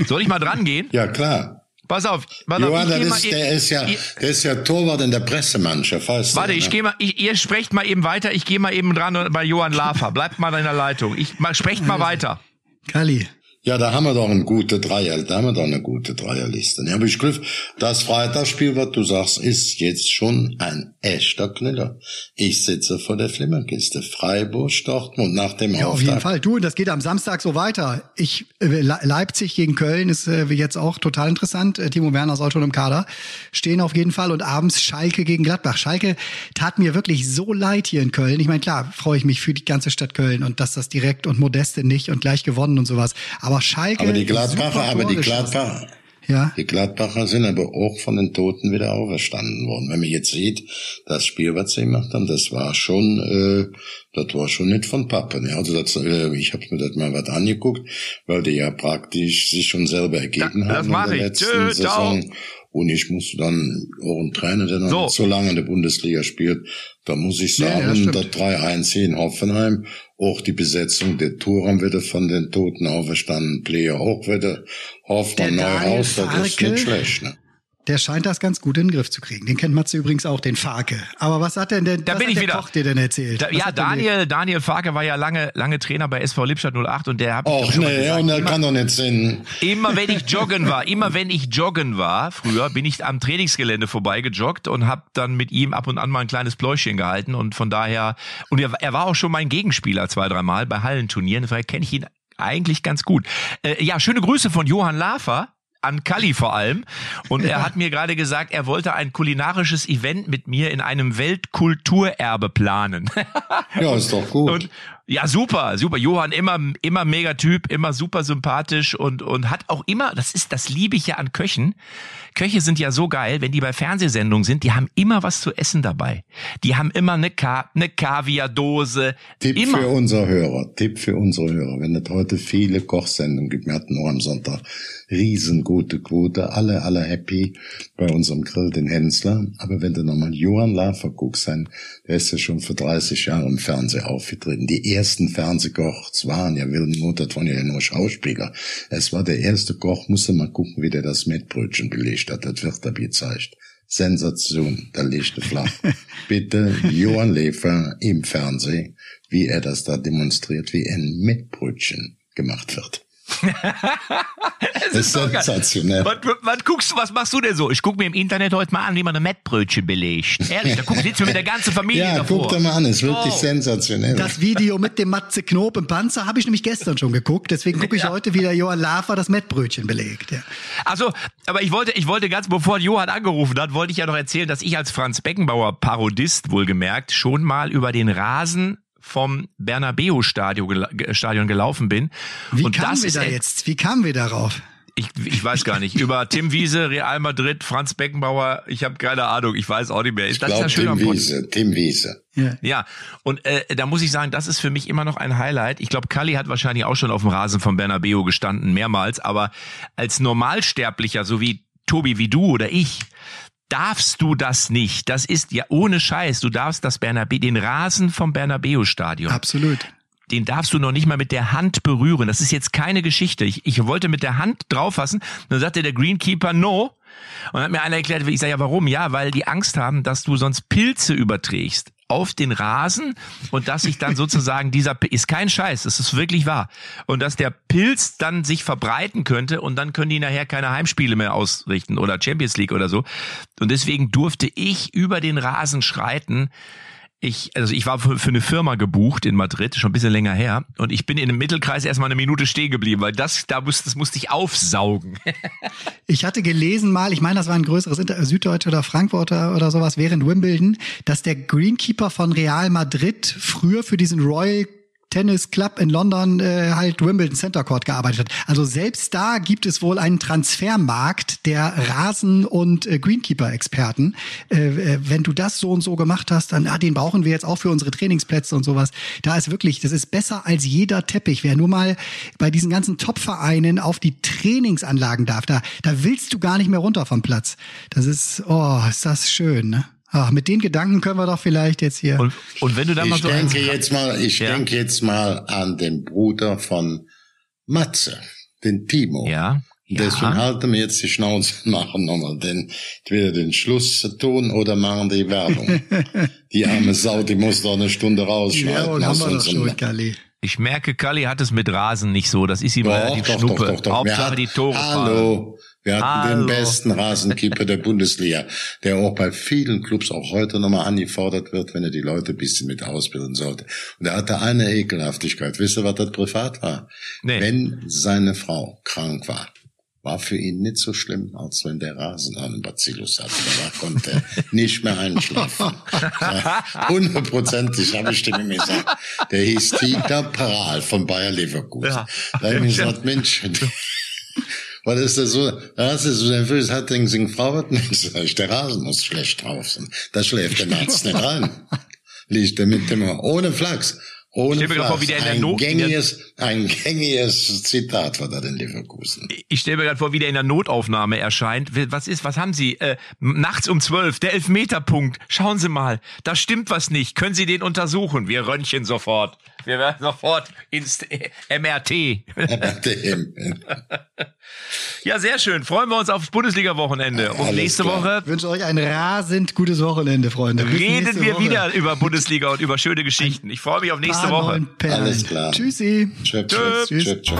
Soll ich mal dran gehen? Ja, klar. Pass auf, pass Johann, auf, ich das geh mal ist, eben- der ist ja, ich- der ist ja Torwart in der Pressemannschaft, weißt Warte, du, ich ne? gehe mal, ich, ihr sprecht mal eben weiter, ich gehe mal eben dran bei Johann Lafer. Bleibt mal in der Leitung. Ich mal, sprecht mal weiter. Kali. Ja, da haben wir doch eine gute Dreier, da haben wir doch eine gute Dreierliste. Ja, aber ich glaube, das Freitagsspiel, was du sagst, ist jetzt schon ein echter Knüller. Ich sitze vor der Flimmerkiste. Freiburg, Dortmund nach dem Ja, auf jeden Auftakt. Fall. Du, und das geht am Samstag so weiter. Ich, äh, Le- Leipzig gegen Köln ist äh, jetzt auch total interessant. Äh, Timo Werner soll schon im Kader stehen auf jeden Fall. Und abends Schalke gegen Gladbach. Schalke tat mir wirklich so leid hier in Köln. Ich meine, klar, freue ich mich für die ganze Stadt Köln und dass das direkt und Modeste nicht und gleich gewonnen und sowas. Aber Schalke. Aber die Gladbacher, aber die. Gladbacher, Ja. die Gladbacher sind aber auch von den Toten wieder auferstanden worden. Wenn man jetzt sieht, das Spiel, was sie gemacht haben, das war schon, äh, das war schon nicht von Pappen. Ja, also das, äh, ich habe mir das mal was angeguckt, weil die ja praktisch sich schon selber ergeben Da- haben in der ich. letzten Tschö, ciao. Saison. Und ich muss dann auch ein Trainer, der noch So. nicht so lange in der Bundesliga spielt, da muss ich Ja, ja, sagen, stimmt. das 3-1 hier in Hoffenheim, auch die Besetzung der Touren wieder von den Toten auferstanden, Player auch wieder, Hoffmann, Neuhaus, das ist nicht schlecht. Ne? Der scheint das ganz gut in den Griff zu kriegen. Den kennt Matze übrigens auch, den Farke. Aber was hat denn der, Da was bin hat ich der wieder. Koch dir denn erzählt? Da, ja, der Daniel, Daniel Farke war ja lange, lange Trainer bei SV Lippstadt 08 und der hat mich Och nee, gesagt, und er immer- kann doch nicht sehen. Immer wenn ich joggen war, immer wenn ich joggen war, früher bin ich am Trainingsgelände vorbeigejoggt und habe dann mit ihm ab und an mal ein kleines Pläuschchen gehalten und von daher und er, er war auch schon mein Gegenspieler zwei, dreimal bei Hallenturnieren, daher kenne ich ihn eigentlich ganz gut. Äh, ja, schöne Grüße von Johann Lafer an Kalli vor allem. Und er hat mir gerade gesagt, er wollte ein kulinarisches Event mit mir in einem Weltkulturerbe planen. Ja, ist doch gut. Und ja, super, super. Johann immer, immer mega Typ, immer super sympathisch und, und hat auch immer, das ist, das liebe ich ja an Köchen. Köche sind ja so geil, wenn die bei Fernsehsendungen sind, die haben immer was zu essen dabei. Die haben immer eine, Ka eine Kaviardose. Tipp immer. für unsere Hörer, Tipp für unsere Hörer. Wenn es heute viele Kochsendungen gibt, wir hatten nur am Sonntag riesengute Quote, alle, alle happy bei unserem Grill, den Hensler. Aber wenn du nochmal Johann Lafer guckst, sein, der ist ja schon für 30 Jahre im Fernsehen aufgetreten. Die ersten Fernsehkochs waren ja Wilden Mutter, waren ja nur Schauspieler. Es war der erste Koch, musste mal gucken, wie der das Mettbrötchen belegt hat. Das wird da gezeigt. Sensation, da liegt er flach. [LAUGHS] Bitte Johann Lefer im Fernsehen, wie er das da demonstriert, wie ein Mettbrötchen gemacht wird. Das ist sensationell. Was, was guckst du, was machst du denn so? Ich gucke mir im Internet heute mal an, wie man ein Mettbrötchen belegt. Ehrlich, da guck, sitzt mir mit der ganzen Familie Ja, davor. guck dir mal an, ist wirklich Oh. sensationell. Das Video mit dem Matze Knob im Panzer habe ich nämlich gestern schon geguckt. Deswegen gucke ich heute wieder Johann Lafer das Mettbrötchen belegt. Ja. Also, aber ich wollte, ich wollte ganz, bevor Johann angerufen hat, wollte ich ja noch erzählen, dass ich als Franz Beckenbauer Parodist wohlgemerkt schon mal über den Rasen vom Bernabeu Stadion, gela Stadion gelaufen bin. Wie und kamen das wir ist da jetzt? Wie kamen wir darauf? Ich, ich weiß gar nicht. Über Tim Wiese, Real Madrid, Franz Beckenbauer, ich habe keine Ahnung, ich weiß auch nicht mehr. ich Das ist ja Tim. Wiese, Tim Wiese. Ja. Ja, und äh, da muss ich sagen, das ist für mich immer noch ein Highlight. Ich glaube, Kalli hat wahrscheinlich auch schon auf dem Rasen von Bernabeu gestanden, mehrmals, aber als Normalsterblicher, so wie Tobi, wie du oder ich, darfst du das nicht. Das ist ja ohne Scheiß. Du darfst das Bernabeu, den Rasen vom Bernabeu-Stadion, Absolut. den darfst du noch nicht mal mit der Hand berühren. Das ist jetzt keine Geschichte. Ich, ich wollte mit der Hand drauffassen, dann sagte der Greenkeeper no. Und hat mir einer erklärt, ich sage ja warum? Ja, weil die Angst haben, dass du sonst Pilze überträgst auf den Rasen und dass sich dann sozusagen dieser ist kein Scheiß, das ist wirklich wahr und dass der Pilz dann sich verbreiten könnte und dann können die nachher keine Heimspiele mehr ausrichten oder Champions League oder so und deswegen durfte ich über den Rasen schreiten ich, also ich war für, für eine Firma gebucht in Madrid, schon ein bisschen länger her, und ich bin in dem Mittelkreis erstmal eine Minute stehen geblieben, weil das, da musste, das musste ich aufsaugen. [LAUGHS] Ich hatte gelesen mal, ich meine, das war ein größeres Inter Süddeutsche oder Frankfurter oder sowas während Wimbledon, dass der Greenkeeper von Real Madrid früher für diesen Royal Tennis Club in London äh, halt Wimbledon Center Court gearbeitet hat. Also selbst da gibt es wohl einen Transfermarkt der Rasen- und äh, Greenkeeper-Experten. Äh, äh, wenn du das so und so gemacht hast, dann, ah, den brauchen wir jetzt auch für unsere Trainingsplätze und sowas. Da ist wirklich, das ist besser als jeder Teppich. Wer nur mal bei diesen ganzen Top-Vereinen auf die Trainingsanlagen darf, da, da willst du gar nicht mehr runter vom Platz. Das ist, oh, ist das schön, ne? Ach, mit den Gedanken können wir doch vielleicht jetzt hier. Und, und wenn du dann mal Ich so denke jetzt mal, ich Ja. denke jetzt mal an den Bruder von Matze, den Timo. ja, Ja. Deswegen halten wir jetzt die Schnauze und [LAUGHS] machen nochmal den, entweder den Schluss tun oder machen die Werbung. [LAUGHS] die arme Sau, die muss doch eine Stunde Ja, rausschneiden. und haben wir doch unserem- schon, Kalli. Ich merke, Kalli hat es mit Rasen nicht so. Das ist ihm Doch, relativ doch, schnuppe. doch, doch, doch. Hauptsache hatten- die Tore. Hallo. Wir hatten Hallo. den besten Rasenkeeper der [LAUGHS] Bundesliga, der auch bei vielen Clubs auch heute nochmal angefordert wird, wenn er die Leute ein bisschen mit ausbilden sollte. Und er hatte eine Ekelhaftigkeit. Wisst ihr, was das privat war? Nee. Wenn seine Frau krank war, war für ihn nicht so schlimm, als wenn der Rasen einen Bacillus hatte. Da konnte er nicht mehr einschlafen. [LAUGHS] Hundertprozentig habe ich dem gesagt. Der hieß Dieter Paral von Bayer Leverkusen. Ja. Da habe ich gesagt, Mensch, was ist das so? Da hast du so nervös, hat den sing Frau ich, [LAUGHS] Der Rasen muss schlecht drauf sein. Da schläft der Nachts [LAUGHS] nicht rein. Liegt er mit dem, ohne Flachs. Ohne grad vor, ein Not- gängiges, ein gängiges Zitat war da in Leverkusen. Ich stelle mir gerade vor, wie der in der Notaufnahme erscheint. Was ist, was haben Sie? Äh, nachts um zwölf, der Elfmeterpunkt. Schauen Sie mal, da stimmt was nicht. Können Sie den untersuchen? Wir röntgen sofort. Wir werden sofort ins MRT. [LAUGHS] Ja, sehr schön. Freuen wir uns aufs Bundesliga-Wochenende. Und nächste klar. Woche Ich wünsche euch ein rasend gutes Wochenende, Freunde. Bis reden wir Woche. wieder über Bundesliga und über schöne Geschichten. Ich freue mich auf nächste Woche. Alles klar. Tschüssi. Tschüss, Tschüss. tschüss, tschüss, tschüss.